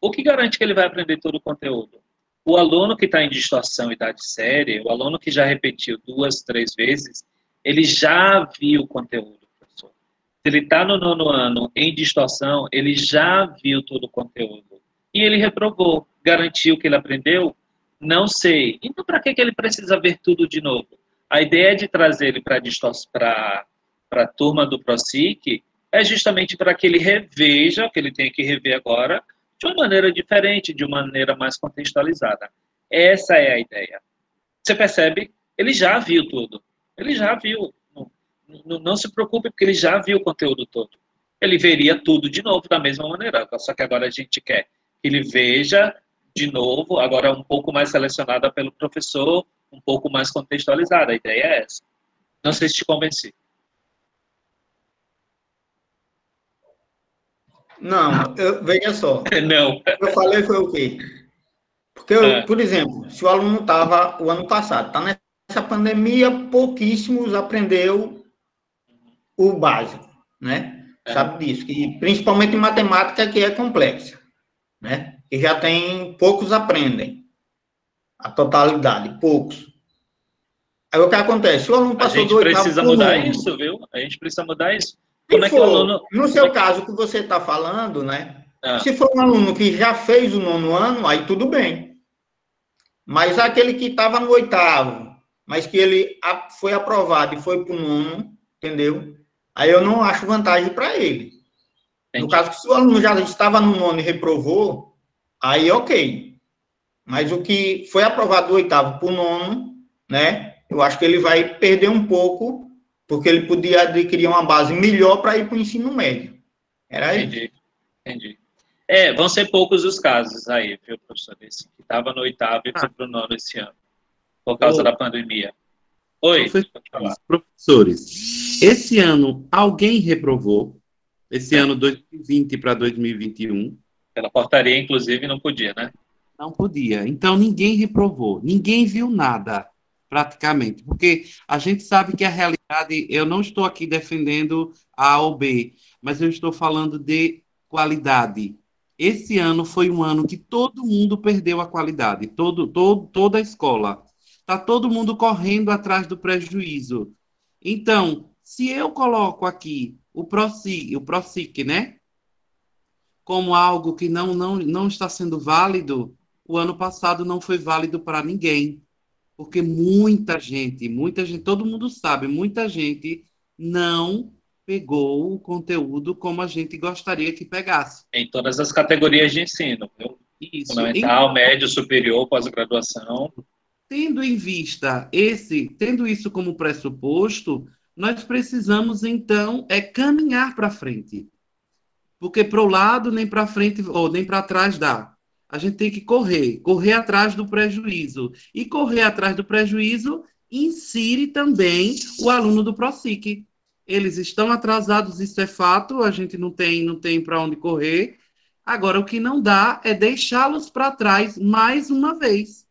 O que garante que ele vai aprender todo o conteúdo? O aluno que está em distorção idade séria, o aluno que já repetiu duas, três vezes, ele já viu o conteúdo, professor. Se ele está no nono ano em distorção, ele já viu todo o conteúdo. E ele reprovou. Garantiu que ele aprendeu? Não sei. Então, para que, que ele precisa ver tudo de novo? A ideia de trazer ele para a turma do ProSIC é justamente para que ele reveja, que ele tem que rever agora, de uma maneira diferente, de uma maneira mais contextualizada. Essa é a ideia. Você percebe? Ele já viu tudo. Ele já viu não, não se preocupe, porque ele já viu o conteúdo todo. Ele veria tudo de novo da mesma maneira, só que agora a gente quer que ele veja de novo, agora um pouco mais selecionada pelo professor, um pouco mais contextualizada. A ideia é essa. Não sei se te convenci. Não, eu, veja só. Não. Eu falei foi o quê? Porque, eu, é. por exemplo, se o aluno estava o ano passado, está nessa pandemia, pouquíssimos aprendeu o básico, né? É. Sabe disso, que principalmente em matemática que é complexa, né? Que já tem poucos aprendem a totalidade, poucos. Aí o que acontece? O aluno passou a gente precisa mudar isso, viu? A gente precisa mudar isso. Como é que o aluno... No seu caso que você está falando, né? É. Se for um aluno que já fez o nono ano, aí tudo bem. Mas aquele que estava no oitavo, mas que ele foi aprovado e foi para o nono, entendeu? Aí eu não acho vantagem para ele. Entendi. No caso que se o aluno já estava no nono e reprovou, aí ok. Mas o que foi aprovado do oitavo para o nono, né? Eu acho que ele vai perder um pouco, porque ele podia adquirir uma base melhor para ir para o ensino médio. Era Entendi. isso. Entendi. É, vão ser poucos os casos aí, viu, professor? Esse que estava no oitavo e foi para o nono esse ano, por causa da pandemia. Oi. Professores, esse ano alguém reprovou? Esse é. ano 2020 para 2021? Pela portaria, inclusive, não podia, né? Não podia. Então ninguém reprovou, ninguém viu nada, praticamente, porque a gente sabe que a realidade. Eu não estou aqui defendendo A ou B, mas eu estou falando de qualidade. Esse ano foi um ano que todo mundo perdeu a qualidade, todo, todo, toda a escola. Está todo mundo correndo atrás do prejuízo. Então, se eu coloco aqui o PROSIC, o PROSIC, né? Como algo que não, não, não está sendo válido, o ano passado não foi válido para ninguém. Porque muita gente, muita gente, todo mundo sabe, muita gente não pegou o conteúdo como a gente gostaria que pegasse. Em todas as categorias de ensino, viu? Isso. Fundamental, em... médio, superior, pós-graduação tendo em vista esse, tendo isso como pressuposto, nós precisamos então é caminhar para frente. Porque para o lado nem para frente ou nem para trás dá. A gente tem que correr, correr atrás do prejuízo. E correr atrás do prejuízo insere também o aluno do ProSIC. Eles estão atrasados, isso é fato, a gente não tem, não tem para onde correr. Agora, o que não dá é deixá-los para trás mais uma vez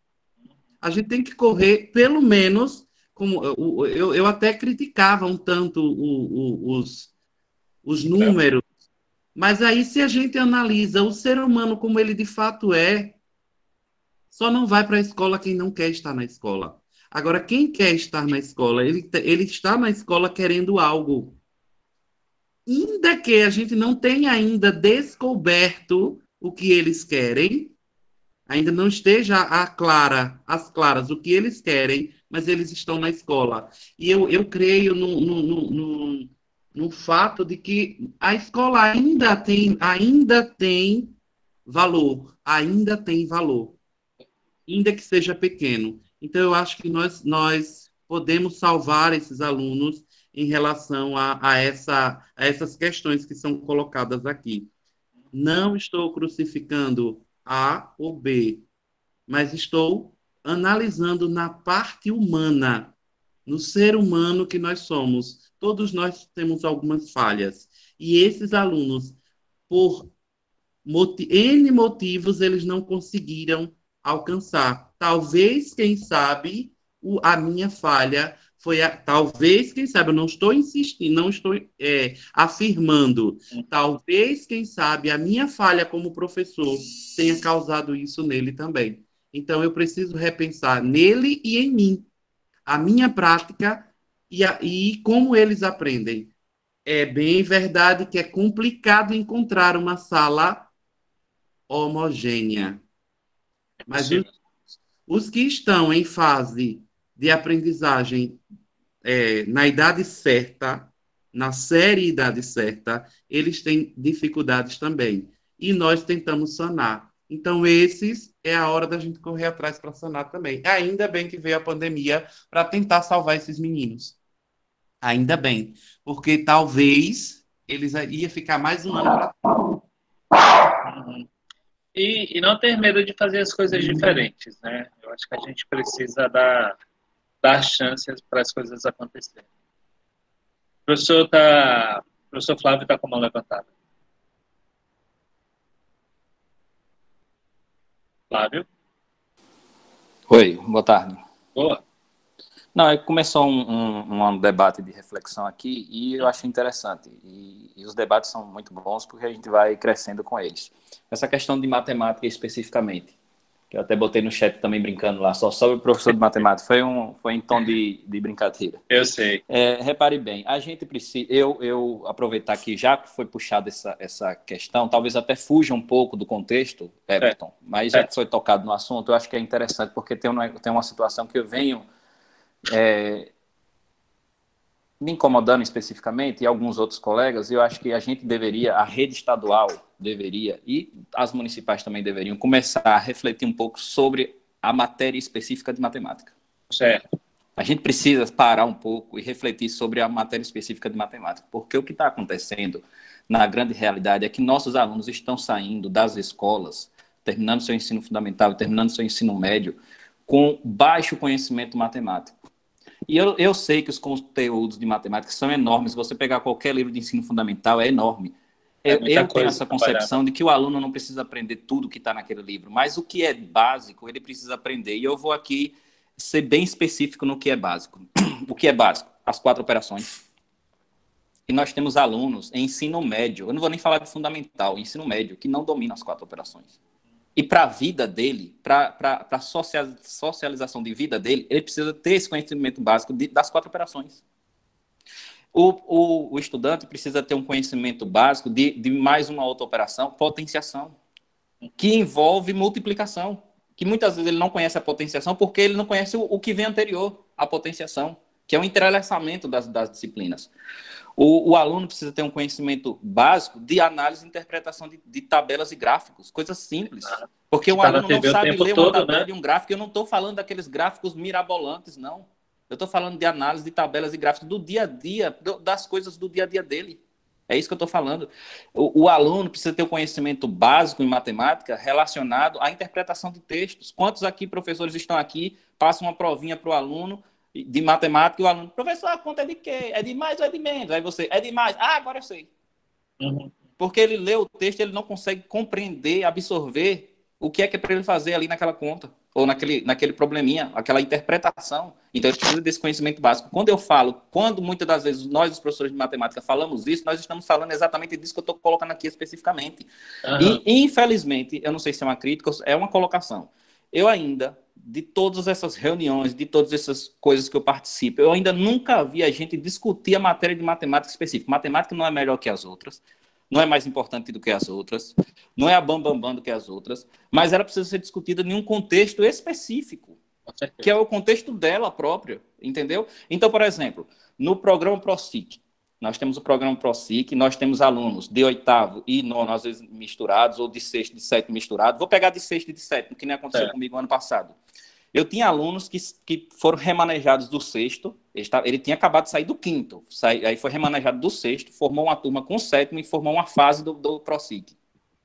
a gente tem que correr, pelo menos, como eu, eu até criticava um tanto o, o, os, os números, mas aí se a gente analisa o ser humano como ele de fato é, só não vai para a escola quem não quer estar na escola. Agora, quem quer estar na escola, ele, ele está na escola querendo algo. Ainda que a gente não tenha ainda descoberto o que eles querem, ainda não esteja a clara, as claras o que eles querem, mas eles estão na escola. E eu, eu creio no, no, no, no, no fato de que a escola ainda tem, ainda tem valor, ainda tem valor, ainda que seja pequeno. Então, eu acho que nós, nós podemos salvar esses alunos em relação a, a, essa, a essas questões que são colocadas aqui. Não estou crucificando a ou B, mas estou analisando na parte humana, no ser humano que nós somos. Todos nós temos algumas falhas. E esses alunos, por N motivos, eles não conseguiram alcançar. Talvez, quem sabe, a minha falha foi a, talvez, quem sabe, eu não estou insistindo, não estou é, afirmando, talvez, quem sabe, a minha falha como professor tenha causado isso nele também. Então, eu preciso repensar nele e em mim, a minha prática e, a, e como eles aprendem. é bem verdade que é complicado encontrar uma sala homogênea. Mas os, os que estão em fase de aprendizagem é, na idade certa, na série idade certa, eles têm dificuldades também. E nós tentamos sanar. Então, esses é a hora da gente correr atrás para sanar também. Ainda bem que veio a pandemia para tentar salvar esses meninos. Ainda bem. Porque talvez eles ia ficar mais um ano e, e não ter medo de fazer as coisas diferentes, né? Eu acho que a gente precisa dar, dar chances para as coisas acontecerem. O professor, tá, o professor Flávio está com a mão levantada. Flávio? Oi, boa tarde. Boa. Não, é começou um, um, um, debate de reflexão aqui e eu achei interessante. E, e, os debates são muito bons porque a gente vai crescendo com eles. Essa questão de matemática especificamente, eu até botei no chat também brincando lá, só sobre o professor de matemática, foi, um, foi em tom de, de brincadeira. Eu sei. É, repare bem, a gente precisa, eu, eu aproveitar que já foi puxada essa, essa questão, talvez até fuja um pouco do contexto, Everton, é. mas já que foi tocado no assunto, eu acho que é interessante porque tem uma, tem uma situação que eu venho é, me incomodando especificamente, e alguns outros colegas, eu acho que a gente deveria, a rede estadual deveria, e as municipais também deveriam, começar a refletir um pouco sobre a matéria específica de matemática. Certo. A gente precisa parar um pouco e refletir sobre a matéria específica de matemática, porque o que está acontecendo na grande realidade é que nossos alunos estão saindo das escolas, terminando seu ensino fundamental, terminando seu ensino médio, com baixo conhecimento matemático. E eu, eu sei que os conteúdos de matemática são enormes. Se você pegar qualquer livro de ensino fundamental, é enorme. É eu, eu tenho essa concepção de que o aluno não precisa aprender tudo que está naquele livro, mas o que é básico, ele precisa aprender. E eu vou aqui ser bem específico no que é básico. o que é básico? As quatro operações. E nós temos alunos em ensino médio, eu não vou nem falar de fundamental, ensino médio, que não dominam as quatro operações. E para a vida dele, para a socialização de vida dele, ele precisa ter esse conhecimento básico de, das quatro operações. O, o, o, estudante precisa ter um conhecimento básico de, de mais uma outra operação, potenciação, que envolve multiplicação, que muitas vezes ele não conhece a potenciação porque ele não conhece o, o que vem anterior à potenciação, que é o entrelaçamento das, das disciplinas. O, o, aluno precisa ter um conhecimento básico de análise e interpretação de, de tabelas e gráficos, coisas simples. Porque o tá aluno não sabe ler uma todo, tabela né? de um gráfico. Eu não estou falando daqueles gráficos mirabolantes, não. Eu estou falando de análise de tabelas e gráficos do dia a dia, do, das coisas do dia a dia dele. É isso que eu estou falando. O, o, aluno precisa ter um conhecimento básico em matemática relacionado à interpretação de textos. Quantos aqui, professores, estão aqui, passam uma provinha para o aluno de matemática o aluno, professor, a conta é de quê? É de mais ou é de menos? Aí você, é de mais. Ah, agora eu sei. Uhum. Porque ele lê o texto, ele não consegue compreender, absorver o que é que é para ele fazer ali naquela conta, ou naquele, naquele probleminha, aquela interpretação. Então, ele precisa desse conhecimento básico. Quando eu falo, quando muitas das vezes nós, os professores de matemática, falamos isso, nós estamos falando exatamente disso que eu estou colocando aqui especificamente. Uhum. E, infelizmente, eu não sei se é uma crítica, é uma colocação. Eu ainda de todas essas reuniões, de todas essas coisas que eu participo, eu ainda nunca vi a gente discutir a matéria de matemática específica. Matemática não é melhor que as outras, não é mais importante do que as outras, não é a bam, bam, bam do que as outras, mas ela precisa ser discutida em um contexto específico, que é o contexto dela própria, entendeu? Então, por exemplo, no programa ProSIC, nós temos o programa ProSIC, nós temos alunos de oitavo e nono, às vezes misturados, ou de sexto, de sétimo misturado. Vou pegar de sexto e de sétimo, que nem aconteceu é. comigo ano passado. Eu tinha alunos que, que foram remanejados do sexto, ele, ele tinha acabado de sair do quinto, sai, aí foi remanejado do sexto, formou uma turma com o sétimo e formou uma fase do, do ProSIC.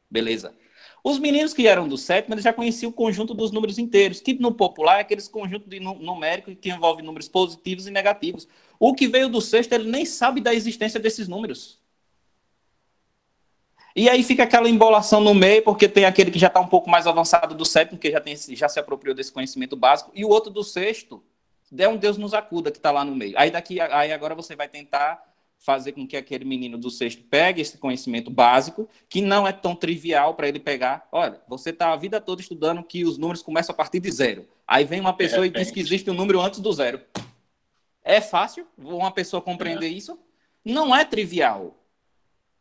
Beleza. Os meninos que eram do sétimo, eles já conheciam o conjunto dos números inteiros, que no popular é aqueles conjuntos de numérico que envolve números positivos e negativos. O que veio do sexto, ele nem sabe da existência desses números. E aí fica aquela embolação no meio, porque tem aquele que já está um pouco mais avançado do sétimo, que já, tem, já se apropriou desse conhecimento básico, e o outro do sexto, der um Deus nos acuda, que está lá no meio. Aí daqui, aí agora você vai tentar fazer com que aquele menino do sexto pegue esse conhecimento básico, que não é tão trivial para ele pegar. Olha, você está a vida toda estudando que os números começam a partir de zero. Aí vem uma pessoa e diz que existe um número antes do zero. É fácil uma pessoa compreender é. isso? Não é trivial.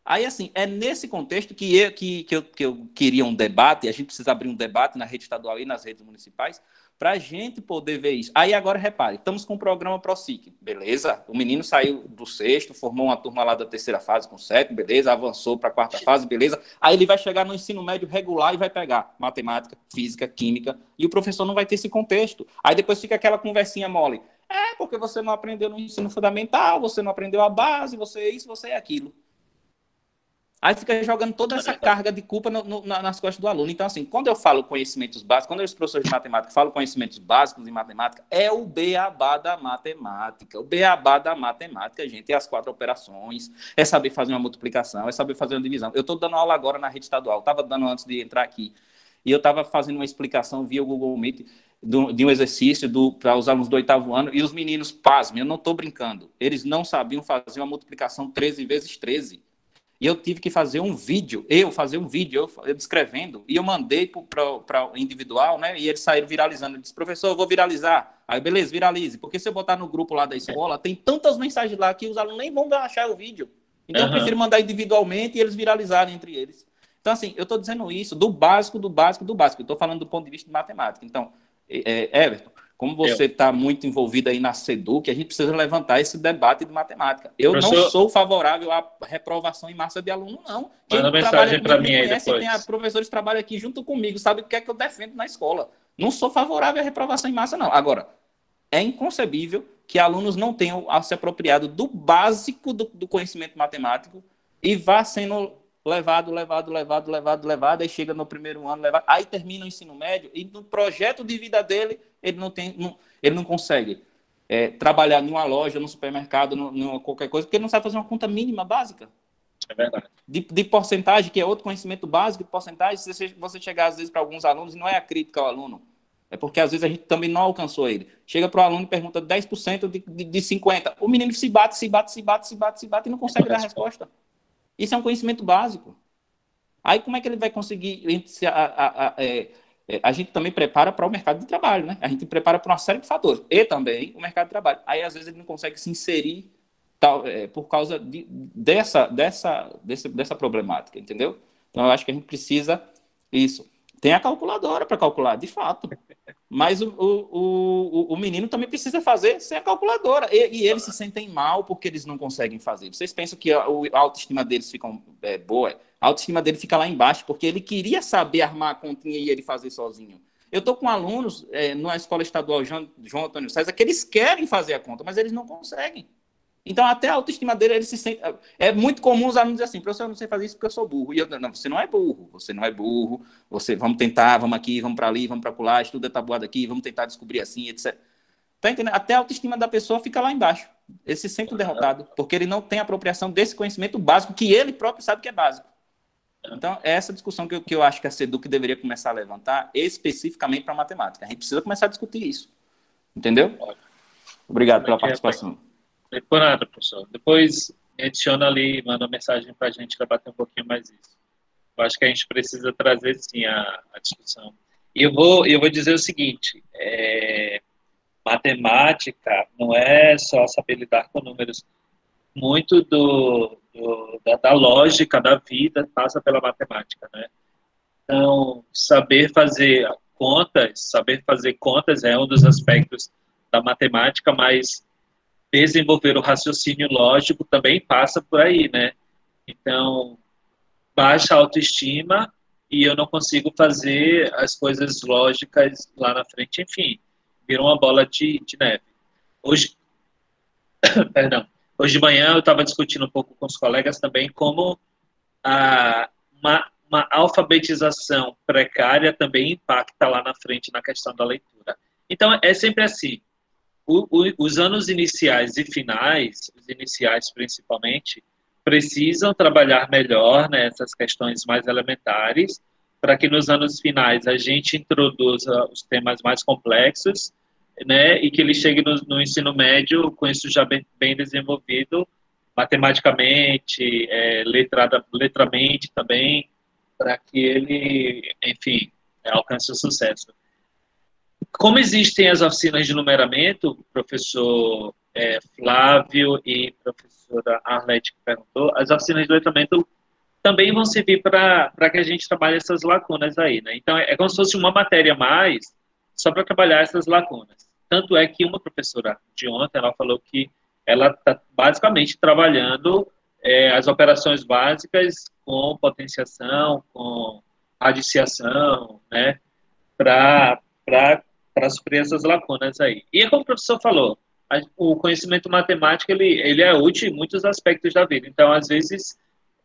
Aí, assim, é nesse contexto que eu, que, que, eu, que eu queria um debate, e a gente precisa abrir um debate na rede estadual e nas redes municipais, para a gente poder ver isso. Aí agora repare, estamos com o programa ProSIC, beleza? O menino saiu do sexto, formou uma turma lá da terceira fase com sete, beleza? Avançou para a quarta fase, beleza? Aí ele vai chegar no ensino médio regular e vai pegar matemática, física, química, e o professor não vai ter esse contexto. Aí depois fica aquela conversinha mole. É porque você não aprendeu no ensino fundamental, você não aprendeu a base, você é isso, você é aquilo. Aí fica jogando toda essa carga de culpa no, no, nas costas do aluno. Então, assim, quando eu falo conhecimentos básicos, quando os professores de matemática falam conhecimentos básicos de matemática, é o beabá da matemática. O beabá da matemática, gente, é as quatro operações, é saber fazer uma multiplicação, é saber fazer uma divisão. Eu estou dando aula agora na rede estadual, estava dando antes de entrar aqui, e eu estava fazendo uma explicação via Google Meet de um exercício para os alunos do oitavo ano, e os meninos, pasmem, eu não estou brincando, eles não sabiam fazer uma multiplicação 13 vezes 13. E eu tive que fazer um vídeo, eu fazer um vídeo, eu, eu descrevendo, e eu mandei para o individual, né? E eles saíram viralizando. Eu disse, professor, eu vou viralizar. Aí, beleza, viralize. Porque se eu botar no grupo lá da escola, tem tantas mensagens lá que os alunos nem vão achar o vídeo. Então, uhum. eu prefiro mandar individualmente e eles viralizarem entre eles. Então, assim, eu estou dizendo isso do básico, do básico, do básico. Eu estou falando do ponto de vista de matemática. Então, é, é Everton, como você está muito envolvido aí na SEDUC, a gente precisa levantar esse debate de matemática. Eu Professor... não sou favorável à reprovação em massa de aluno, não. Quem Manda mensagem para mim aí conhece, depois. Tem a, professores que trabalham aqui junto comigo, sabe o que é que eu defendo na escola. Não sou favorável à reprovação em massa, não. Agora, é inconcebível que alunos não tenham se apropriado do básico do, do conhecimento matemático e vá sendo levado, levado, levado, levado, levado, aí chega no primeiro ano, levado, aí termina o ensino médio e no projeto de vida dele ele não tem, não, ele não consegue é, trabalhar numa loja, num supermercado, numa qualquer coisa, porque ele não sabe fazer uma conta mínima básica. É verdade. De, de porcentagem, que é outro conhecimento básico de porcentagem, se você, você chegar às vezes para alguns alunos, não é a crítica ao aluno, é porque às vezes a gente também não alcançou ele. Chega para o aluno e pergunta 10% de, de, de 50%. O menino se bate, se bate, se bate, se bate, se bate e não consegue dar a resposta. Isso é um conhecimento básico. Aí como é que ele vai conseguir a, a, a, é, é, a gente também prepara para o mercado de trabalho, né? A gente prepara para uma série de fatores e também o mercado de trabalho. Aí às vezes ele não consegue se inserir tal, é, por causa de, dessa, dessa, dessa, dessa problemática, entendeu? Então eu acho que a gente precisa isso. Tem a calculadora para calcular, de fato. Mas o, o, o, o, menino também precisa fazer sem a calculadora. E, e, eles se sentem mal porque eles não conseguem fazer. Vocês pensam que a, a autoestima deles fica é, boa? A autoestima dele fica lá embaixo, porque ele queria saber armar a continha e ele fazer sozinho. Eu estou com alunos é, na escola estadual João, João Antônio César que eles querem fazer a conta, mas eles não conseguem. Então, até a autoestima dele, ele se sente. É muito comum os alunos dizer assim: professor, eu não sei fazer isso porque eu sou burro. E eu, não, você não é burro, você não é burro. Você, vamos tentar, vamos aqui, vamos para ali, vamos para lá, estuda tabuada aqui, vamos tentar descobrir assim, etc. Tá entendendo? Até a autoestima da pessoa fica lá embaixo. Ele se sente derrotado, porque ele não tem apropriação desse conhecimento básico que ele próprio sabe que é básico. Então, é essa discussão que eu, que eu acho que a SEDUC deveria começar a levantar, especificamente para matemática. A gente precisa começar a discutir isso. Entendeu? Obrigado pela participação. Por nada, professor. Depois adiciona ali, manda uma mensagem para a gente debater um pouquinho mais isso. Eu acho que a gente precisa trazer, sim, a, a discussão. E eu vou, eu vou dizer o seguinte, é, matemática não é só saber lidar com números. Muito do, do da, da, lógica da vida passa pela matemática, né? Então, saber fazer contas, saber fazer contas é um dos aspectos da matemática, mas desenvolver o raciocínio lógico também passa por aí, né? Então, baixa autoestima e eu não consigo fazer as coisas lógicas lá na frente, enfim, vira uma bola de, de neve. Hoje, perdão, hoje de manhã eu estava discutindo um pouco com os colegas também como a, uma, uma alfabetização precária também impacta lá na frente na questão da leitura. Então, é sempre assim, o, o, os anos iniciais e finais, os iniciais principalmente, precisam trabalhar melhor nessas questões mais elementares, para que nos anos finais a gente introduza os temas mais complexos, né, e que ele chegue no, no ensino médio com isso já bem, bem desenvolvido, matematicamente, é, letrada, letramente também, para que ele, enfim, alcance o sucesso. Como existem as oficinas de numeramento, professor é, Flávio e professora Arlete que perguntou, as oficinas de letramento também vão servir para que a gente trabalhe essas lacunas aí, né? Então, é, é como se fosse uma matéria mais só para trabalhar essas lacunas. Tanto é que uma professora de ontem, ela falou que ela está basicamente trabalhando é, as operações básicas com potenciação, com radiciação, né, para suprir essas lacunas aí. E como o professor falou, a, o conhecimento matemático ele, ele é útil em muitos aspectos da vida. Então, às vezes,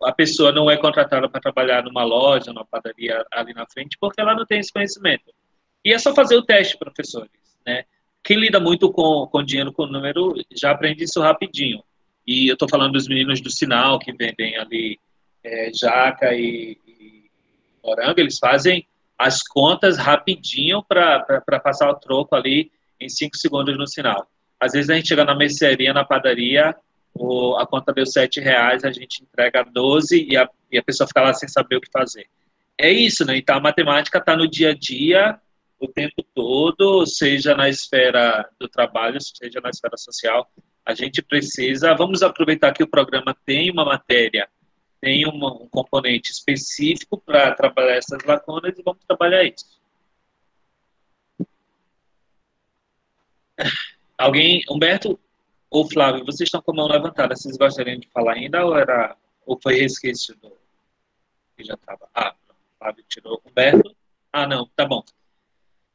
a pessoa não é contratada para trabalhar numa loja, numa padaria ali na frente, porque ela não tem esse conhecimento. E é só fazer o teste, professores, né? Quem lida muito com, com dinheiro, com número, já aprende isso rapidinho. E eu estou falando dos meninos do sinal, que vendem ali é, jaca e, e morango, eles fazem as contas rapidinho para passar o troco ali em cinco segundos no sinal. Às vezes a gente chega na mercearia, na padaria, a conta deu sete reais, a gente entrega 12 e a, e a pessoa fica lá sem saber o que fazer. É isso, né? Então a matemática está no dia a dia, o tempo todo, seja na esfera do trabalho, seja na esfera social. A gente precisa, vamos aproveitar que o programa tem uma matéria, tem um componente específico para trabalhar essas lacunas e vamos trabalhar isso. Alguém, Humberto ou Flávio, vocês estão com a mão levantada, vocês gostariam de falar ainda ou era ou foi resquício do que já estava? Ah, Flávio tirou. Humberto? Ah, não, tá bom.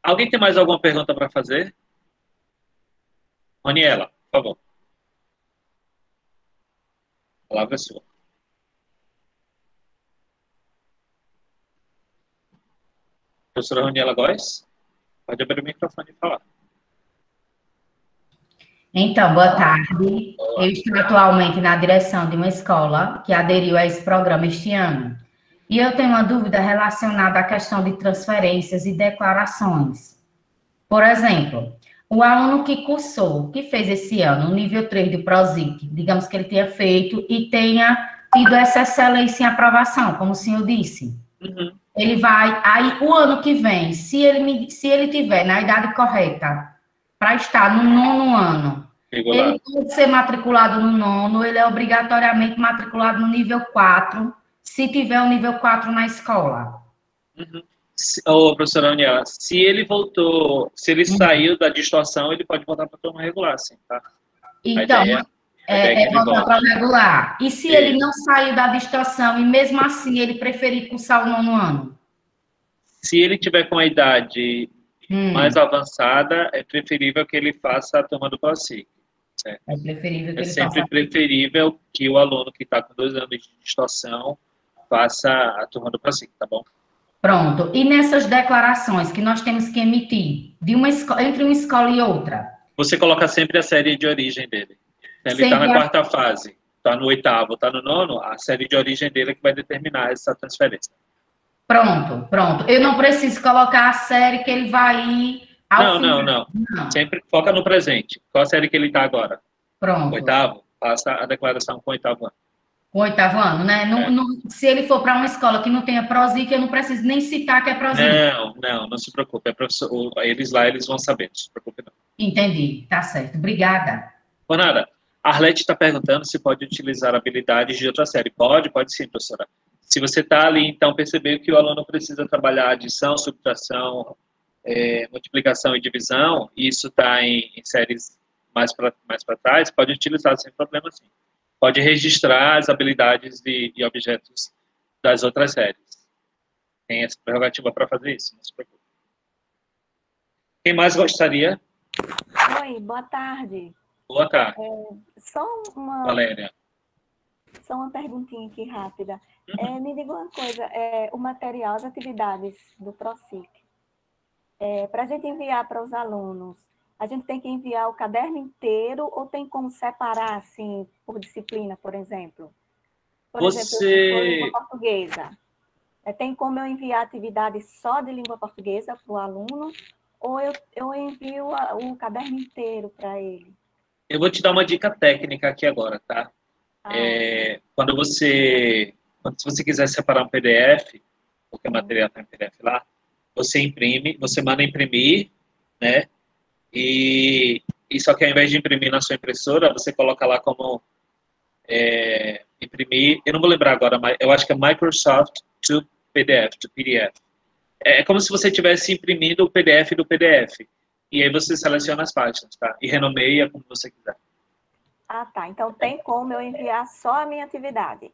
Alguém tem mais alguma pergunta para fazer? Roniela, por favor. A palavra é sua. Professora Roniela Góes, pode abrir o microfone e falar. Então, boa tarde. Eu estou atualmente na direção de uma escola que aderiu a esse programa este ano. E eu tenho uma dúvida relacionada à questão de transferências e declarações. Por exemplo, o aluno que cursou, que fez esse ano o nível 3 de PROSIC, digamos que ele tenha feito e tenha tido essa excelência em aprovação, como o senhor disse. Uhum. Ele vai, aí o ano que vem, se ele, se ele tiver na idade correta para estar no nono ano, ele pode ser matriculado no nono, ele é obrigatoriamente matriculado no nível 4, se tiver o nível 4 na escola. Uhum. Ô, professora Uniela, se ele voltou, se ele uhum. saiu da distorção, ele pode voltar para a turma regular, sim, tá? Então, ideia, é, é voltar para regular. E se ele não saiu da distorção e mesmo assim ele preferir cursar o nono ano? Se ele tiver com a idade hum. mais avançada, é preferível que ele faça a turma do. Certo? É preferível que é ele sempre faça... preferível que o aluno que está com dois anos de distorção faça a turma do ProSIC, tá bom? Pronto. E nessas declarações que nós temos que emitir de uma entre uma escola e outra? Você coloca sempre a série de origem dele. Ele está na quarta fase, está no oitavo, está no nono, a série de origem dele é que vai determinar essa transferência. Pronto, pronto. Eu não preciso colocar a série que ele vai ir ao não, não, não, não. Sempre foca no presente. Qual a série que ele está agora? Pronto. Oitavo, passa a declaração com oitavo ano o oitavo ano, né? Não, é. não, se ele for para uma escola que não tenha Prosic, eu não preciso nem citar que é Prosic. Não, não, não se preocupe. É professor, eles lá, eles vão saber, não se preocupe não. Entendi, tá certo. Obrigada. Por nada. A Arlete está perguntando se pode utilizar habilidades de outra série. Pode, pode sim, professora. Se você está ali, então, percebeu que o aluno precisa trabalhar adição, subtração, é, multiplicação e divisão, e isso está em, em séries mais para mais trás, pode utilizar sem problema sim pode registrar as habilidades de, de objetos das outras séries. Tem essa prerrogativa para fazer isso, não se preocupe. Quem mais gostaria? Oi, boa tarde. Boa tarde. É, só uma. Valéria. Só uma perguntinha aqui rápida. Uhum. É, me diga uma coisa: é, o material, as atividades do ProSIC, é, para a gente enviar para os alunos, a gente tem que enviar o caderno inteiro ou tem como separar, assim, por disciplina, por exemplo? Por Você... exemplo, língua portuguesa. É, tem como eu enviar atividade só de língua portuguesa para o aluno ou eu, eu envio a, o caderno inteiro para ele? Eu vou te dar uma dica técnica aqui agora, tá? Ah, é, quando você, quando, se você quiser separar um PDF, porque o material está em PDF lá, você imprime, você manda imprimir, né? E e só que ao invés de imprimir na sua impressora, você coloca lá como é, imprimir, eu não vou lembrar agora, mas eu acho que é Microsoft to PDF, to PDF. É, é como se você estivesse imprimindo o PDF do PDF. E aí você seleciona as páginas, tá? E renomeia como você quiser. Ah, tá. Então tem como eu enviar só a minha atividade?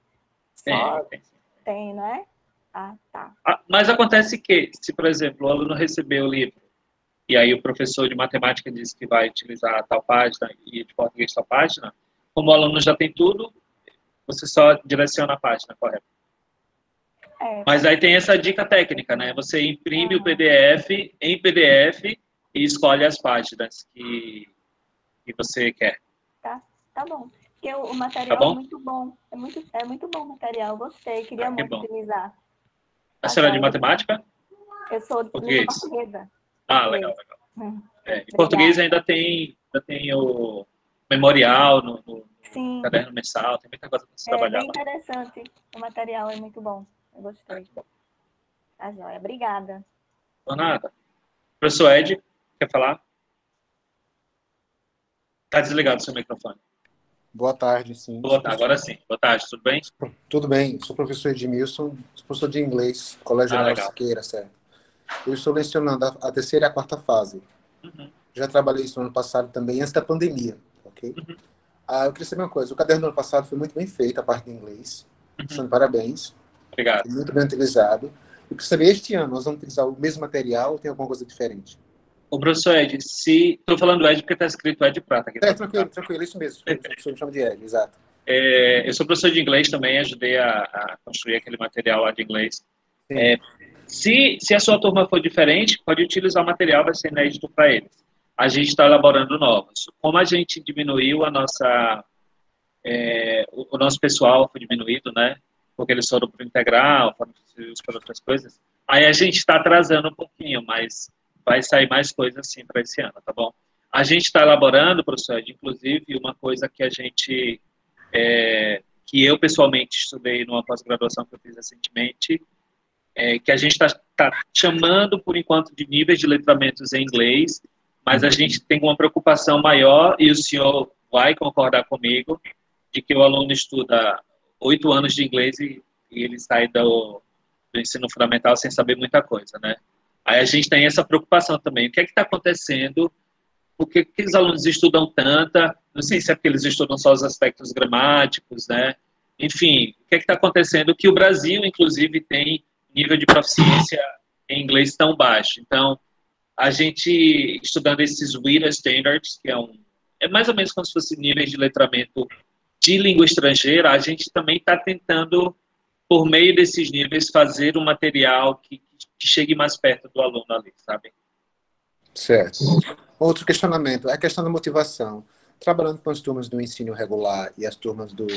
Só... Tem, tem. tem, né? Ah, tá. Ah, mas acontece que, se, por exemplo, o aluno recebeu o livro, e aí o professor de matemática disse que vai utilizar tal página e de português tal página, como o aluno já tem tudo, você só direciona a página correta. É, mas aí tem essa dica técnica, né? Você imprime o PDF em PDF e escolhe as páginas que, que você quer. Tá, tá bom. Porque o, material tá é muito bom. É muito, é muito bom o material, gostei. Queria ah, muito bom. utilizar. A senhora é de matemática? Eu sou de português. portuguesa. Ah, legal, legal. Hum. É, em português ainda tem, ainda tem o memorial no, no caderno mensal, tem muita coisa para se é, trabalhar. É bem interessante. O material é muito bom. Eu gostei. Tá joia. Obrigada. Por nada. Professor Ed, quer falar? Está desligado o seu microfone. Boa tarde, sim. Boa tarde, agora sim. Boa tarde, tudo bem? Tudo bem. Sou professor Edmilson, sou professor de inglês, Colégio ah, General Siqueira, certo? Eu estou lecionando a, terceira e a quarta fase. Uhum. Já trabalhei isso no ano passado também, antes da pandemia, ok? Uhum. Ah, eu queria saber uma coisa. O caderno do ano passado foi muito bem feito, a parte de inglês. Uhum. parabéns. Obrigado. Foi muito bem utilizado. Eu queria saber, este ano, nós vamos utilizar o mesmo material ou tem alguma coisa diferente? O professor Ed, se... Estou falando Ed porque está escrito Ed Prata. Aqui, é, tranquilo, tranquilo, isso mesmo. O professor me chama de Ed, exato. É, eu sou professor de inglês também, ajudei a, a construir aquele material lá de inglês. É, se, se a sua turma for diferente, pode utilizar o material, vai ser inédito para eles. A gente está elaborando novos. Como a gente diminuiu a nossa... É, o, o nosso pessoal foi diminuído, né? Porque eles foram para o integral, foram para outras coisas. Aí a gente está atrasando um pouquinho, mas vai sair mais coisas sim para esse ano, tá bom? A gente está elaborando, professor, inclusive, uma coisa que a gente, é, que eu pessoalmente estudei numa pós-graduação que eu fiz recentemente, é, que a gente está tá chamando, por enquanto, de níveis de letramentos em inglês, mas a gente tem uma preocupação maior, e o senhor vai concordar comigo, de que o aluno estuda oito anos de inglês e, e ele sai do, do ensino fundamental sem saber muita coisa, né? Aí a gente tem essa preocupação também. O que é que está acontecendo? Por que, que os alunos estudam tanta? Não sei se é porque eles estudam só os aspectos gramáticos, né? Enfim, o que é que está acontecendo? Que o Brasil, inclusive, tem nível de proficiência em inglês tão baixo. Então, a gente, estudando esses WIRA Standards, que é um... É mais ou menos como se fosse níveis de letramento de língua estrangeira, a gente também está tentando, por meio desses níveis, fazer um material que que chegue mais perto do aluno ali, sabe? Certo. Outro questionamento é a questão da motivação. Trabalhando com as turmas do ensino regular e as turmas do,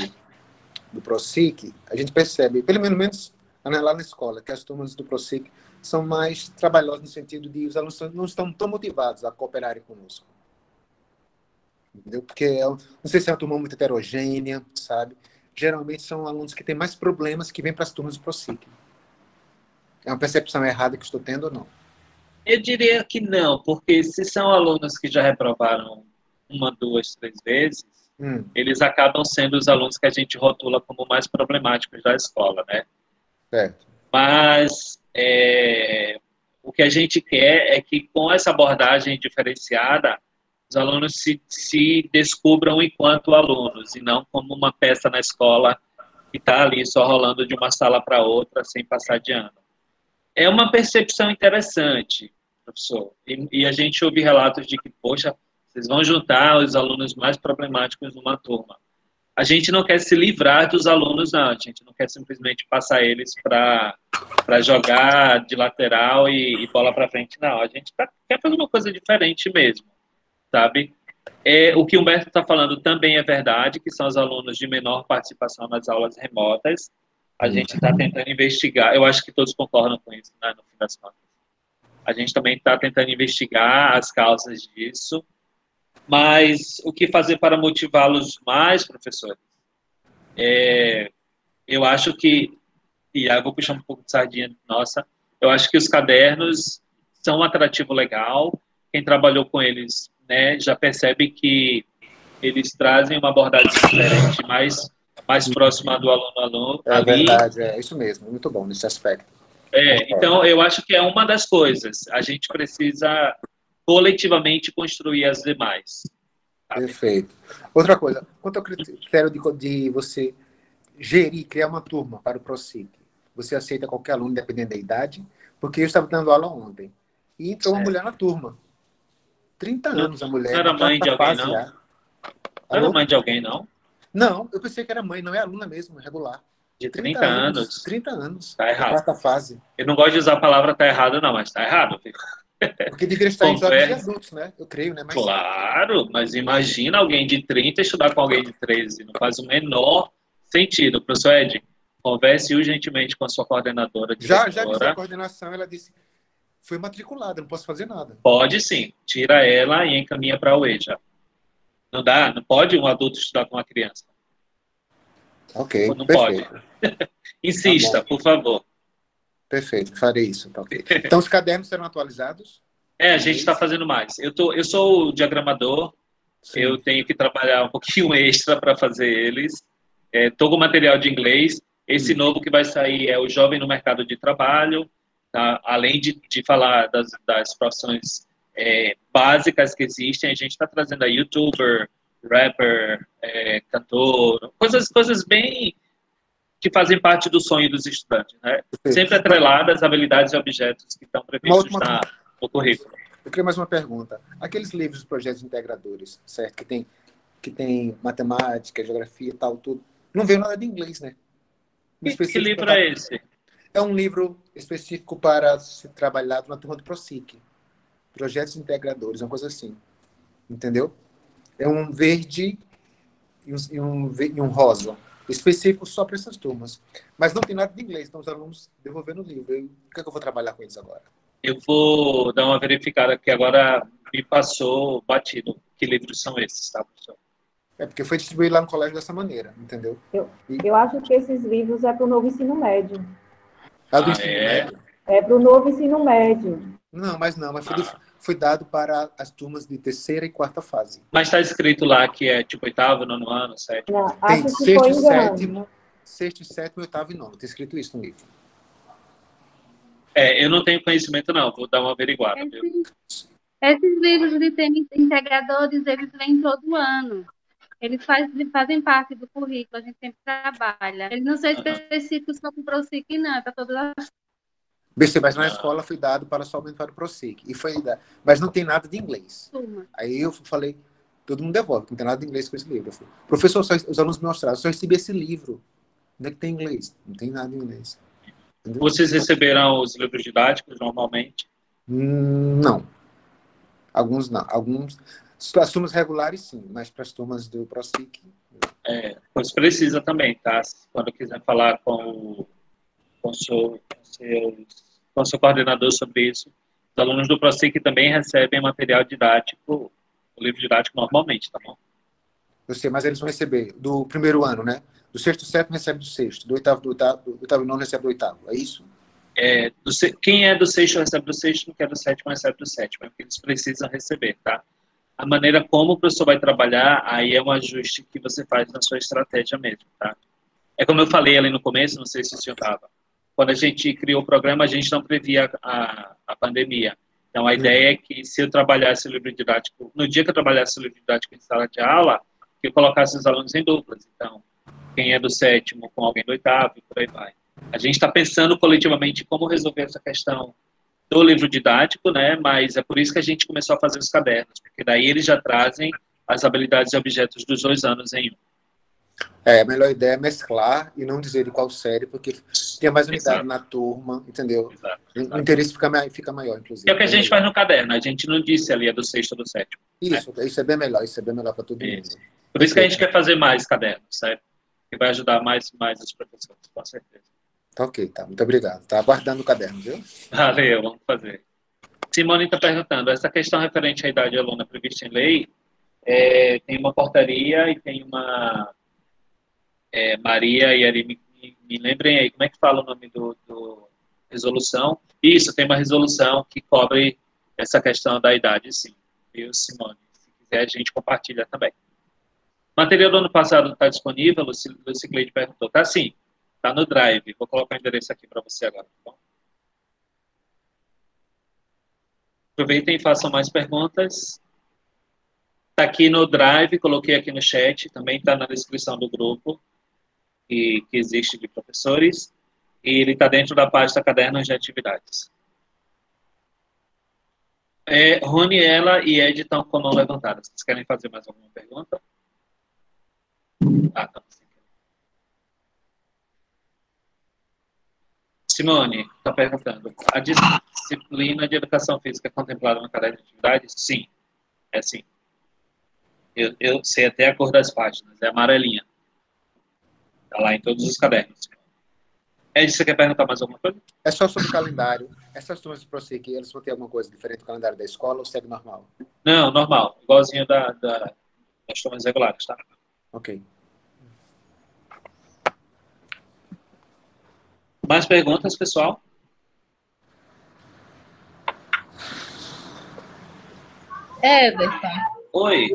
do ProSIC, a gente percebe, pelo menos lá na escola, que as turmas do ProSIC são mais trabalhosas no sentido de os alunos não estão tão motivados a cooperarem conosco. Entendeu? Porque é não sei se é uma turma muito heterogênea, sabe? Geralmente são alunos que têm mais problemas que vêm para as turmas do ProSIC. É uma percepção errada que estou tendo ou não? Eu diria que não, porque se são alunos que já reprovaram uma, duas, três vezes, hum. eles acabam sendo os alunos que a gente rotula como mais problemáticos da escola, né? Certo. Mas é, o que a gente quer é que com essa abordagem diferenciada, os alunos se, se descubram enquanto alunos e não como uma peça na escola que está ali só rolando de uma sala para outra sem passar de ano. É uma percepção interessante, professor. E, e, a gente ouve relatos de que, poxa, vocês vão juntar os alunos mais problemáticos numa turma. A gente não quer se livrar dos alunos, não. A gente não quer simplesmente passar eles para jogar de lateral e, e bola para frente, não. A gente tá, quer fazer uma coisa diferente mesmo, sabe? É, o que o Humberto está falando também é verdade, que são os alunos de menor participação nas aulas remotas, a gente está tentando investigar, eu acho que todos concordam com isso, né, no fim das contas. A gente também está tentando investigar as causas disso, mas o que fazer para motivá-los mais, professores? É, eu acho que, e aí eu vou puxar um pouco de sardinha nossa, eu acho que os cadernos são um atrativo legal, quem trabalhou com eles né, já percebe que eles trazem uma abordagem diferente, mais, mais próxima do aluno-aluno. É ali. verdade, é isso mesmo, muito bom nesse aspecto. É, então eu acho que é uma das coisas. A gente precisa coletivamente construir as demais. Sabe? Perfeito. Outra coisa, quanto ao critério de, de você gerir, criar uma turma para o ProSIC, você aceita qualquer aluno, independente da idade? Porque eu estava dando aula ontem e entrou uma mulher na turma. 30 anos a mulher. Não era mãe de alguém, não? Já. Não era mãe de alguém, não? Não, eu pensei que era mãe, não é aluna mesmo, regular. De 30, 30 anos, anos. 30 anos. Tá errado. Quarta fase. Eu não gosto de usar a palavra tá errado, não, mas tá errado. Porque deveria estar em jovens de adultos, né? Eu creio, né? Mas... Claro, mas imagina alguém de 30 estudar com alguém de 13. Não faz o menor sentido. Professor Ed, converse urgentemente com a sua coordenadora. Já, já fiz a coordenação, ela disse, foi matriculada, não posso fazer nada. Pode sim, tira ela e encaminha para a UEJA. Não dá, não pode um adulto estudar com uma criança. Ok, Não perfeito. pode. Insista, tá por favor. Perfeito, farei isso. Tá okay. Então, os cadernos serão atualizados? É, a gente está fazendo mais. Eu, tô, eu sou o diagramador, Sim. eu tenho que trabalhar um pouquinho extra para fazer eles. Estou é, com material de inglês. Esse hum. novo que vai sair é o Jovem no Mercado de Trabalho, tá? além de, de falar das, das profissões é, básicas que existem, a gente está trazendo a youtuber, rapper, é, cantor, coisas, coisas bem que fazem parte do sonho dos estudantes, né? Sempre atreladas habilidades e objetos que estão previstos última... na, no currículo. Eu queria mais uma pergunta. Aqueles livros de projetos integradores, certo? Que tem, que tem matemática, geografia e tal, tudo. Não veio nada de inglês, né? Que, que, livro para... é esse? É um livro específico para ser trabalhado na turma do ProSIC. Projetos integradores, uma coisa assim. Entendeu? É um verde e um, e um, e um rosa específico só para essas turmas. Mas não tem nada de inglês, então os alunos devolvendo o livro. Eu, o que, é que eu vou trabalhar com eles agora? Eu vou dar uma verificada, que agora me passou batido. Que livros são esses, tá, professor? É porque foi distribuído lá no colégio dessa maneira, entendeu? Eu, e... eu acho que esses livros é para o novo ensino médio. É do ah, ensino é? médio? É para o novo ensino médio. Não, mas não, mas foi, ah. Foi, dado para as turmas de terceira e quarta fase. Mas está escrito lá que é tipo oitavo, nono ano, sétimo. Não, Tem acho sexto, foi sétimo, sexto, sétimo, oitavo e nono. Tem escrito isso no livro. É, eu não tenho conhecimento não, vou dar uma averiguada. Esses, esses livros de temas integradores, eles vêm todo ano. Eles faz, fazem parte do currículo, a gente sempre trabalha. Eles não são específicos para o ProSIC, não, é para todas as BC, mas na escola foi dado para somente para o ProSIC. E foi dado, mas não tem nada de inglês. Aí eu falei, todo mundo devolve, não tem nada de inglês com esse livro. Falei, Professor, só, os alunos me mostraram, só recebi esse livro. Onde é que tem inglês? Não tem nada em inglês. Entendeu? Vocês receberão os livros didáticos normalmente? Hum, não. Alguns não. Alguns. As turmas regulares, sim, mas para as turmas do ProSIC. É, pois precisa também, tá? Quando quiser falar com o, com seu, com seus com o seu coordenador sobre isso. Os alunos do ProSIC também recebem material didático, o livro didático normalmente, tá bom? Eu sei, mas eles vão receber do primeiro ano, né? Do sexto, sétimo recebe do sexto, do oitavo, do oitavo, do oitavo nono recebe do oitavo, é isso? É, do, quem é do sexto recebe do sexto, quem é do sétimo recebe do sétimo, é porque eles precisam receber, tá? A maneira como o professor vai trabalhar, aí é um ajuste que você faz na sua estratégia mesmo, tá? É como eu falei ali no começo, não sei se o senhor estava, quando a gente criou o programa, a gente não previa a, a pandemia. Então, a ideia é que se eu trabalhasse o livro didático, no dia que eu trabalhasse o livro didático em sala de aula, que eu colocasse os alunos em duplas. Então, quem é do sétimo com alguém do oitavo e por aí vai. A gente está pensando coletivamente como resolver essa questão do livro didático, né? Mas é por isso que a gente começou a fazer os cadernos, porque daí eles já trazem as habilidades e objetos dos dois anos em um. É, a melhor ideia é mesclar e não dizer de qual série, porque tem mais unidade Exato. na turma, entendeu? Exato. O interesse fica, fica maior, inclusive. É o que a gente faz no caderno, a gente não disse ali é do sexto ou do sétimo. Isso, né? isso é bem melhor, isso é bem melhor para todo isso. mundo. Por isso que a gente quer fazer mais cadernos, certo? Que vai ajudar mais, mais os professores, com certeza. Tá ok, tá. Muito obrigado. Tá aguardando o caderno, viu? Valeu, vamos fazer. Simone está perguntando, essa questão referente à idade de aluna prevista em lei, é, tem uma portaria e tem uma é, Maria e Ari, me, me, lembrem aí, como é que fala o nome do, do, resolução? Isso, tem uma resolução que cobre essa questão da idade, sim, viu, Simone? quiser, a gente compartilha também. O material do ano passado está disponível, o Cicleide perguntou. Tá sim, está no Drive. Vou colocar o endereço aqui para você agora, tá bom? Aproveitem e façam mais perguntas. Está aqui no Drive, coloquei aqui no chat, também está na descrição do grupo que, que existe de professores. E ele está dentro da pasta Cadernos de Atividades. É, Rony, ela e Ed estão com a mão levantada. Vocês querem fazer mais alguma pergunta? Ah, tá. Simone está perguntando. A disciplina de educação física é contemplada no caderno de atividades? Sim, é sim. Eu, eu, sei até a cor das páginas, é amarelinha. Está lá em todos os cadernos. Ed, você quer perguntar mais alguma coisa? É só sobre o calendário. Essas turmas de prosseguir, eles vão ter alguma coisa diferente do calendário da escola ou segue normal? Não, normal. Igualzinho da, da, das turmas regulares, tá? Ok. Mais perguntas, pessoal? Everton. Oi.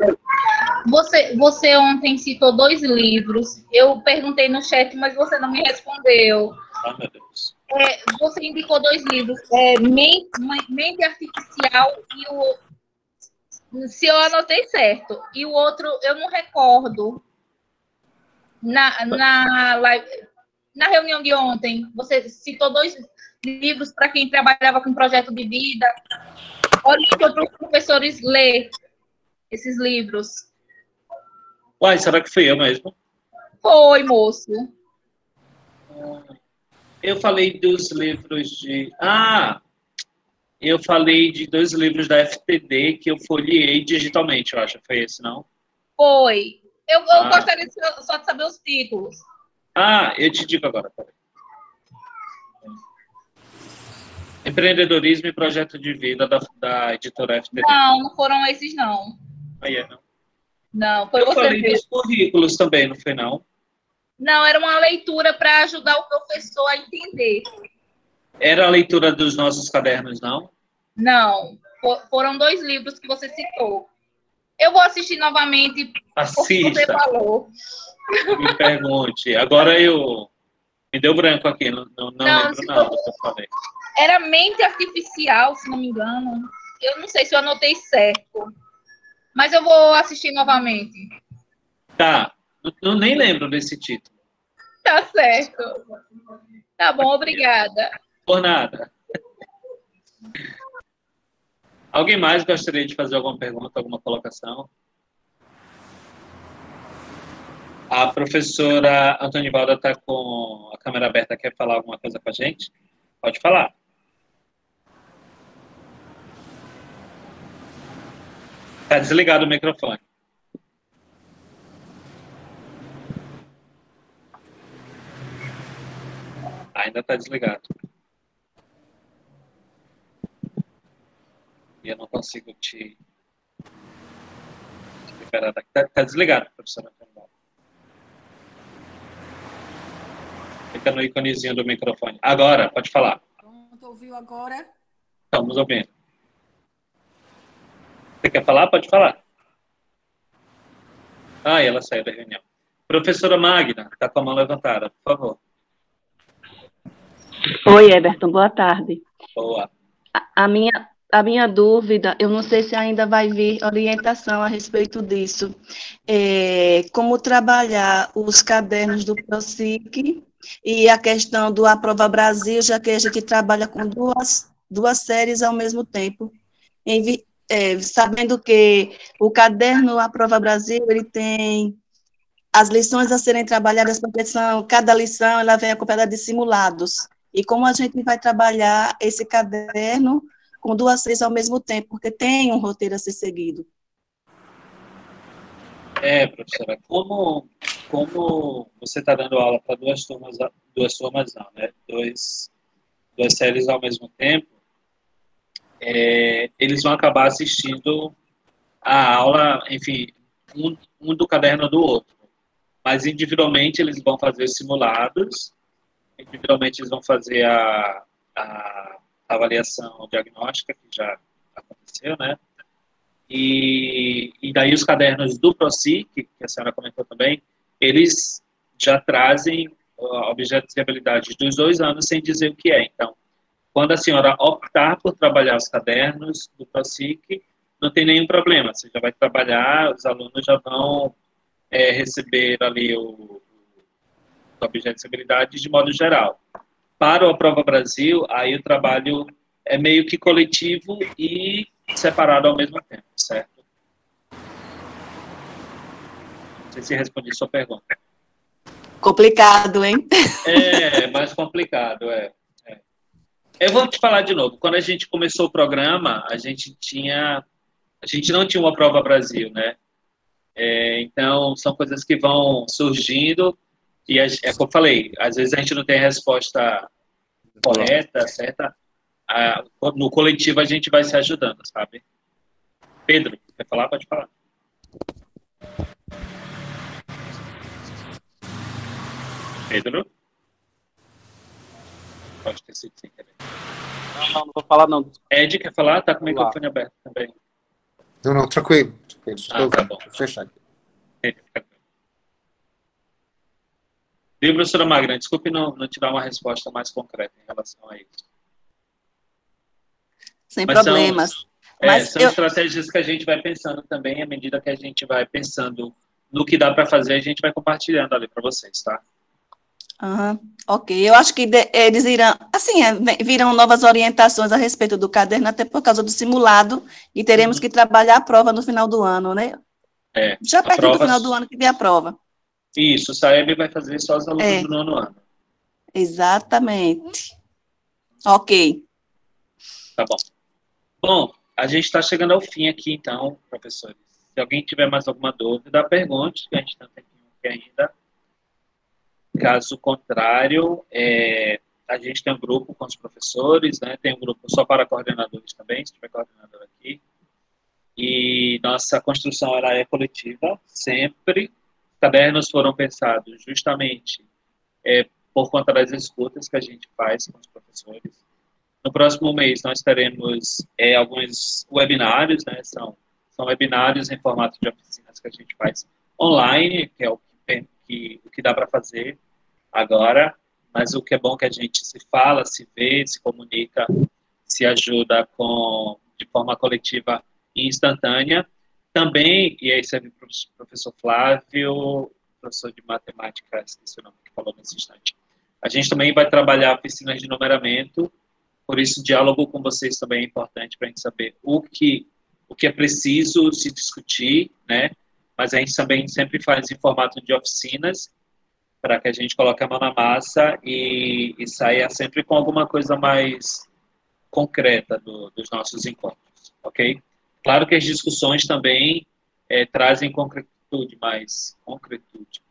Você, você ontem citou dois livros. Eu perguntei no chat, mas você não me respondeu. Ah, meu Deus. É, você indicou dois livros, é, Mente, Mente Artificial e o. Se eu anotei certo. E o outro eu não recordo. Na, na live na reunião de ontem, você citou dois livros para quem trabalhava com projeto de vida. Orientou para os professores ler esses livros. Uai, será que fui eu mesmo? Foi, moço. Eu falei dos livros de. Ah! Eu falei de dois livros da FTD que eu folheei digitalmente, eu acho. Foi esse, não? Foi. Eu, eu ah. gostaria só de saber os títulos. Ah, eu te digo agora. Empreendedorismo e projeto de vida da, da editora FTD. Não, não foram esses, não. Aí é, não. Não, foi eu você falei dos currículos também, não foi, não? Não, era uma leitura para ajudar o professor a entender. Era a leitura dos nossos cadernos, não? Não, foram dois livros que você citou. Eu vou assistir novamente Assista. você falou. Me pergunte. Agora eu. Me deu branco aqui, não, não, não, não lembro nada do que eu falei. Era mente artificial, se não me engano. Eu não sei se eu anotei certo. Mas eu vou assistir novamente. Tá. Eu nem lembro desse título. Tá certo. Tá bom, obrigada. Por nada. Alguém mais gostaria de fazer alguma pergunta, alguma colocação? A professora Antonivalda está com a câmera aberta, quer falar alguma coisa com a gente? Pode falar. Está desligado o microfone. Ainda está desligado. E eu não consigo te liberar daqui. Está tá desligado, professora. Fica no íconezinho do microfone. Agora, pode falar. Pronto, ouviu agora? Estamos ouvindo. Você quer falar? Pode falar. Ah, ela saiu da reunião. Professora Magna, está com a mão levantada, por favor. Oi, Everton, boa tarde. Boa. A, a, minha, a minha dúvida, eu não sei se ainda vai vir orientação a respeito disso. É, como trabalhar os cadernos do ProSIC e a questão do Aprova Brasil, já que a gente trabalha com duas, duas séries ao mesmo tempo, em, é, sabendo que o caderno Aprova Brasil, ele tem as lições a serem trabalhadas, porque são, cada lição ela vem acompanhada de simulados. E como a gente vai trabalhar esse caderno com duas séries ao mesmo tempo, porque tem um roteiro a ser seguido. É, professora, como, como você está dando aula para duas turmas, duas turmas não, né? Dois, duas séries ao mesmo tempo, é, eles vão acabar assistindo a aula, enfim, um, um do caderno do outro. Mas individualmente eles vão fazer simulados, individualmente eles vão fazer a, a avaliação diagnóstica, que já aconteceu, né? E, e daí os cadernos do PROSIC, que a senhora comentou também, eles já trazem objetos de habilidade dos dois anos sem dizer o que é. Então, quando a senhora optar por trabalhar os cadernos do PROSIC, não tem nenhum problema. Você já vai trabalhar, os alunos já vão é, receber ali o, o objeto de habilidade de modo geral. Para o Prova Brasil, aí o trabalho é meio que coletivo e separado ao mesmo tempo, certo? Não sei se respondi a sua pergunta. Complicado, hein? É, mais complicado, é. Eu vou te falar de novo. Quando a gente começou o programa, a gente tinha, a gente não tinha uma prova Brasil, né? É, então são coisas que vão surgindo e é, é como eu falei, às vezes a gente não tem a resposta correta, certa. no coletivo a gente vai se ajudando, sabe? Pedro, quer falar? Pode falar. Pedro? Pode ter sido sem querer. Não, não, não vou falar não. Ed, quer falar? Tá com o microfone aberto também. Não, não, tranquilo. tranquilo. Ah, tá bom. Vou fechar aqui. Viu, professora Magna? Desculpe não, não te dar uma resposta mais concreta em relação a isso. Sem Mas problemas. São, é, Mas são eu... estratégias que a gente vai pensando também, à medida que a gente vai pensando no que dá para fazer, a gente vai compartilhando ali para vocês, tá? Uhum. Ok, eu acho que de, eles irão, assim, é, virão novas orientações a respeito do caderno, até por causa do simulado, e teremos uhum. que trabalhar a prova no final do ano, né? É, Já perto prova... do final do ano que vem a prova. Isso, o Saeb vai fazer só os alunos é. do nono ano. Exatamente. Ok. Tá bom. Bom, a gente está chegando ao fim aqui, então, professores. Se alguém tiver mais alguma dúvida, pergunte, que a gente está aqui ainda. Caso contrário, é, a gente tem um grupo com os professores, né? tem um grupo só para coordenadores também, se tiver coordenador aqui. E nossa construção ela é coletiva, sempre. Os cadernos foram pensados justamente é, por conta das escutas que a gente faz com os professores. No próximo mês nós teremos é, alguns webinários, né? São, são webinários em formato de oficinas que a gente faz online, que é o que, o que dá para fazer agora, mas o que é bom é que a gente se fala, se vê, se comunica, se ajuda com, de forma coletiva e instantânea. Também, e aí serve para o professor Flávio, professor de matemática, esqueci o nome que falou nesse instante. A gente também vai trabalhar piscinas de numeramento, por isso o diálogo com vocês também é importante para a gente saber o que, o que é preciso se discutir, né? Mas a gente também sempre faz em formato de oficinas, para que a gente coloque a mão na massa e, e saia sempre com alguma coisa mais concreta do, dos nossos encontros, ok? Claro que as discussões também é, trazem concretude, mais concretude,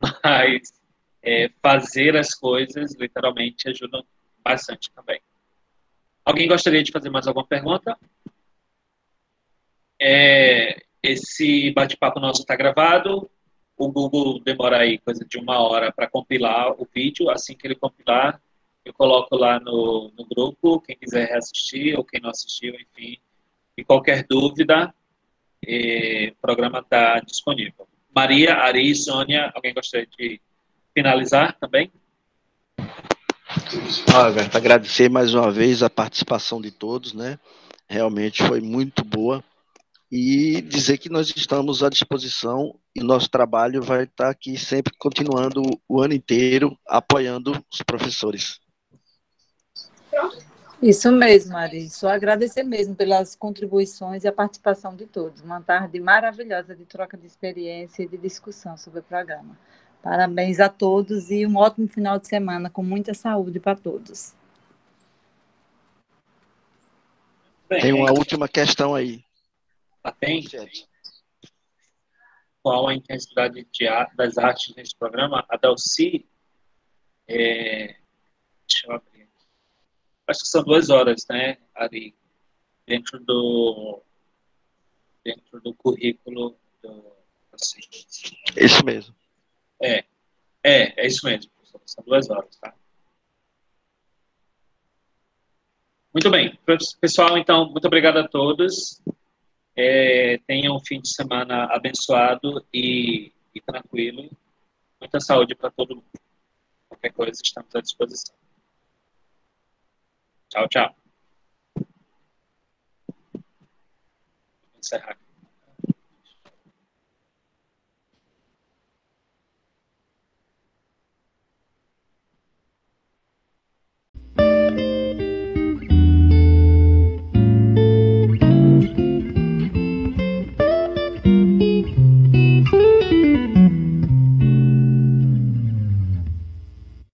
mas é, fazer as coisas literalmente ajudam bastante também. Alguém gostaria de fazer mais alguma pergunta? É, esse bate-papo nosso está gravado o Google demora aí coisa de uma hora para compilar o vídeo. Assim que ele compilar, eu coloco lá no, no grupo, quem quiser reassistir ou quem não assistiu, enfim. E qualquer dúvida, eh, o programa está disponível. Maria, Ari, Sônia, alguém gostaria de finalizar também? Agradecer mais uma vez a participação de todos, né? Realmente foi muito boa e dizer que nós estamos à disposição e nosso trabalho vai estar aqui sempre continuando o ano inteiro apoiando os professores. Isso mesmo, Ari. Só agradecer mesmo pelas contribuições e a participação de todos. Uma tarde maravilhosa de troca de experiência e de discussão sobre o programa. Parabéns a todos e um ótimo final de semana com muita saúde para todos. Tem uma última questão aí patente, qual a intensidade de, das artes nesse programa, a Dalci, é, deixa eu abrir aqui. Acho que são duas horas, né, Ari, dentro do, dentro do currículo do, assim. Isso mesmo. É, é, é isso mesmo, são duas horas, tá? Muito bem, pessoal, então, muito obrigado a todos. É, tenham um fim de semana abençoado e, e tranquilo. Muita saúde para todo mundo. Qualquer coisa, estamos à disposição. Tchau, tchau. Vou encerrar aqui.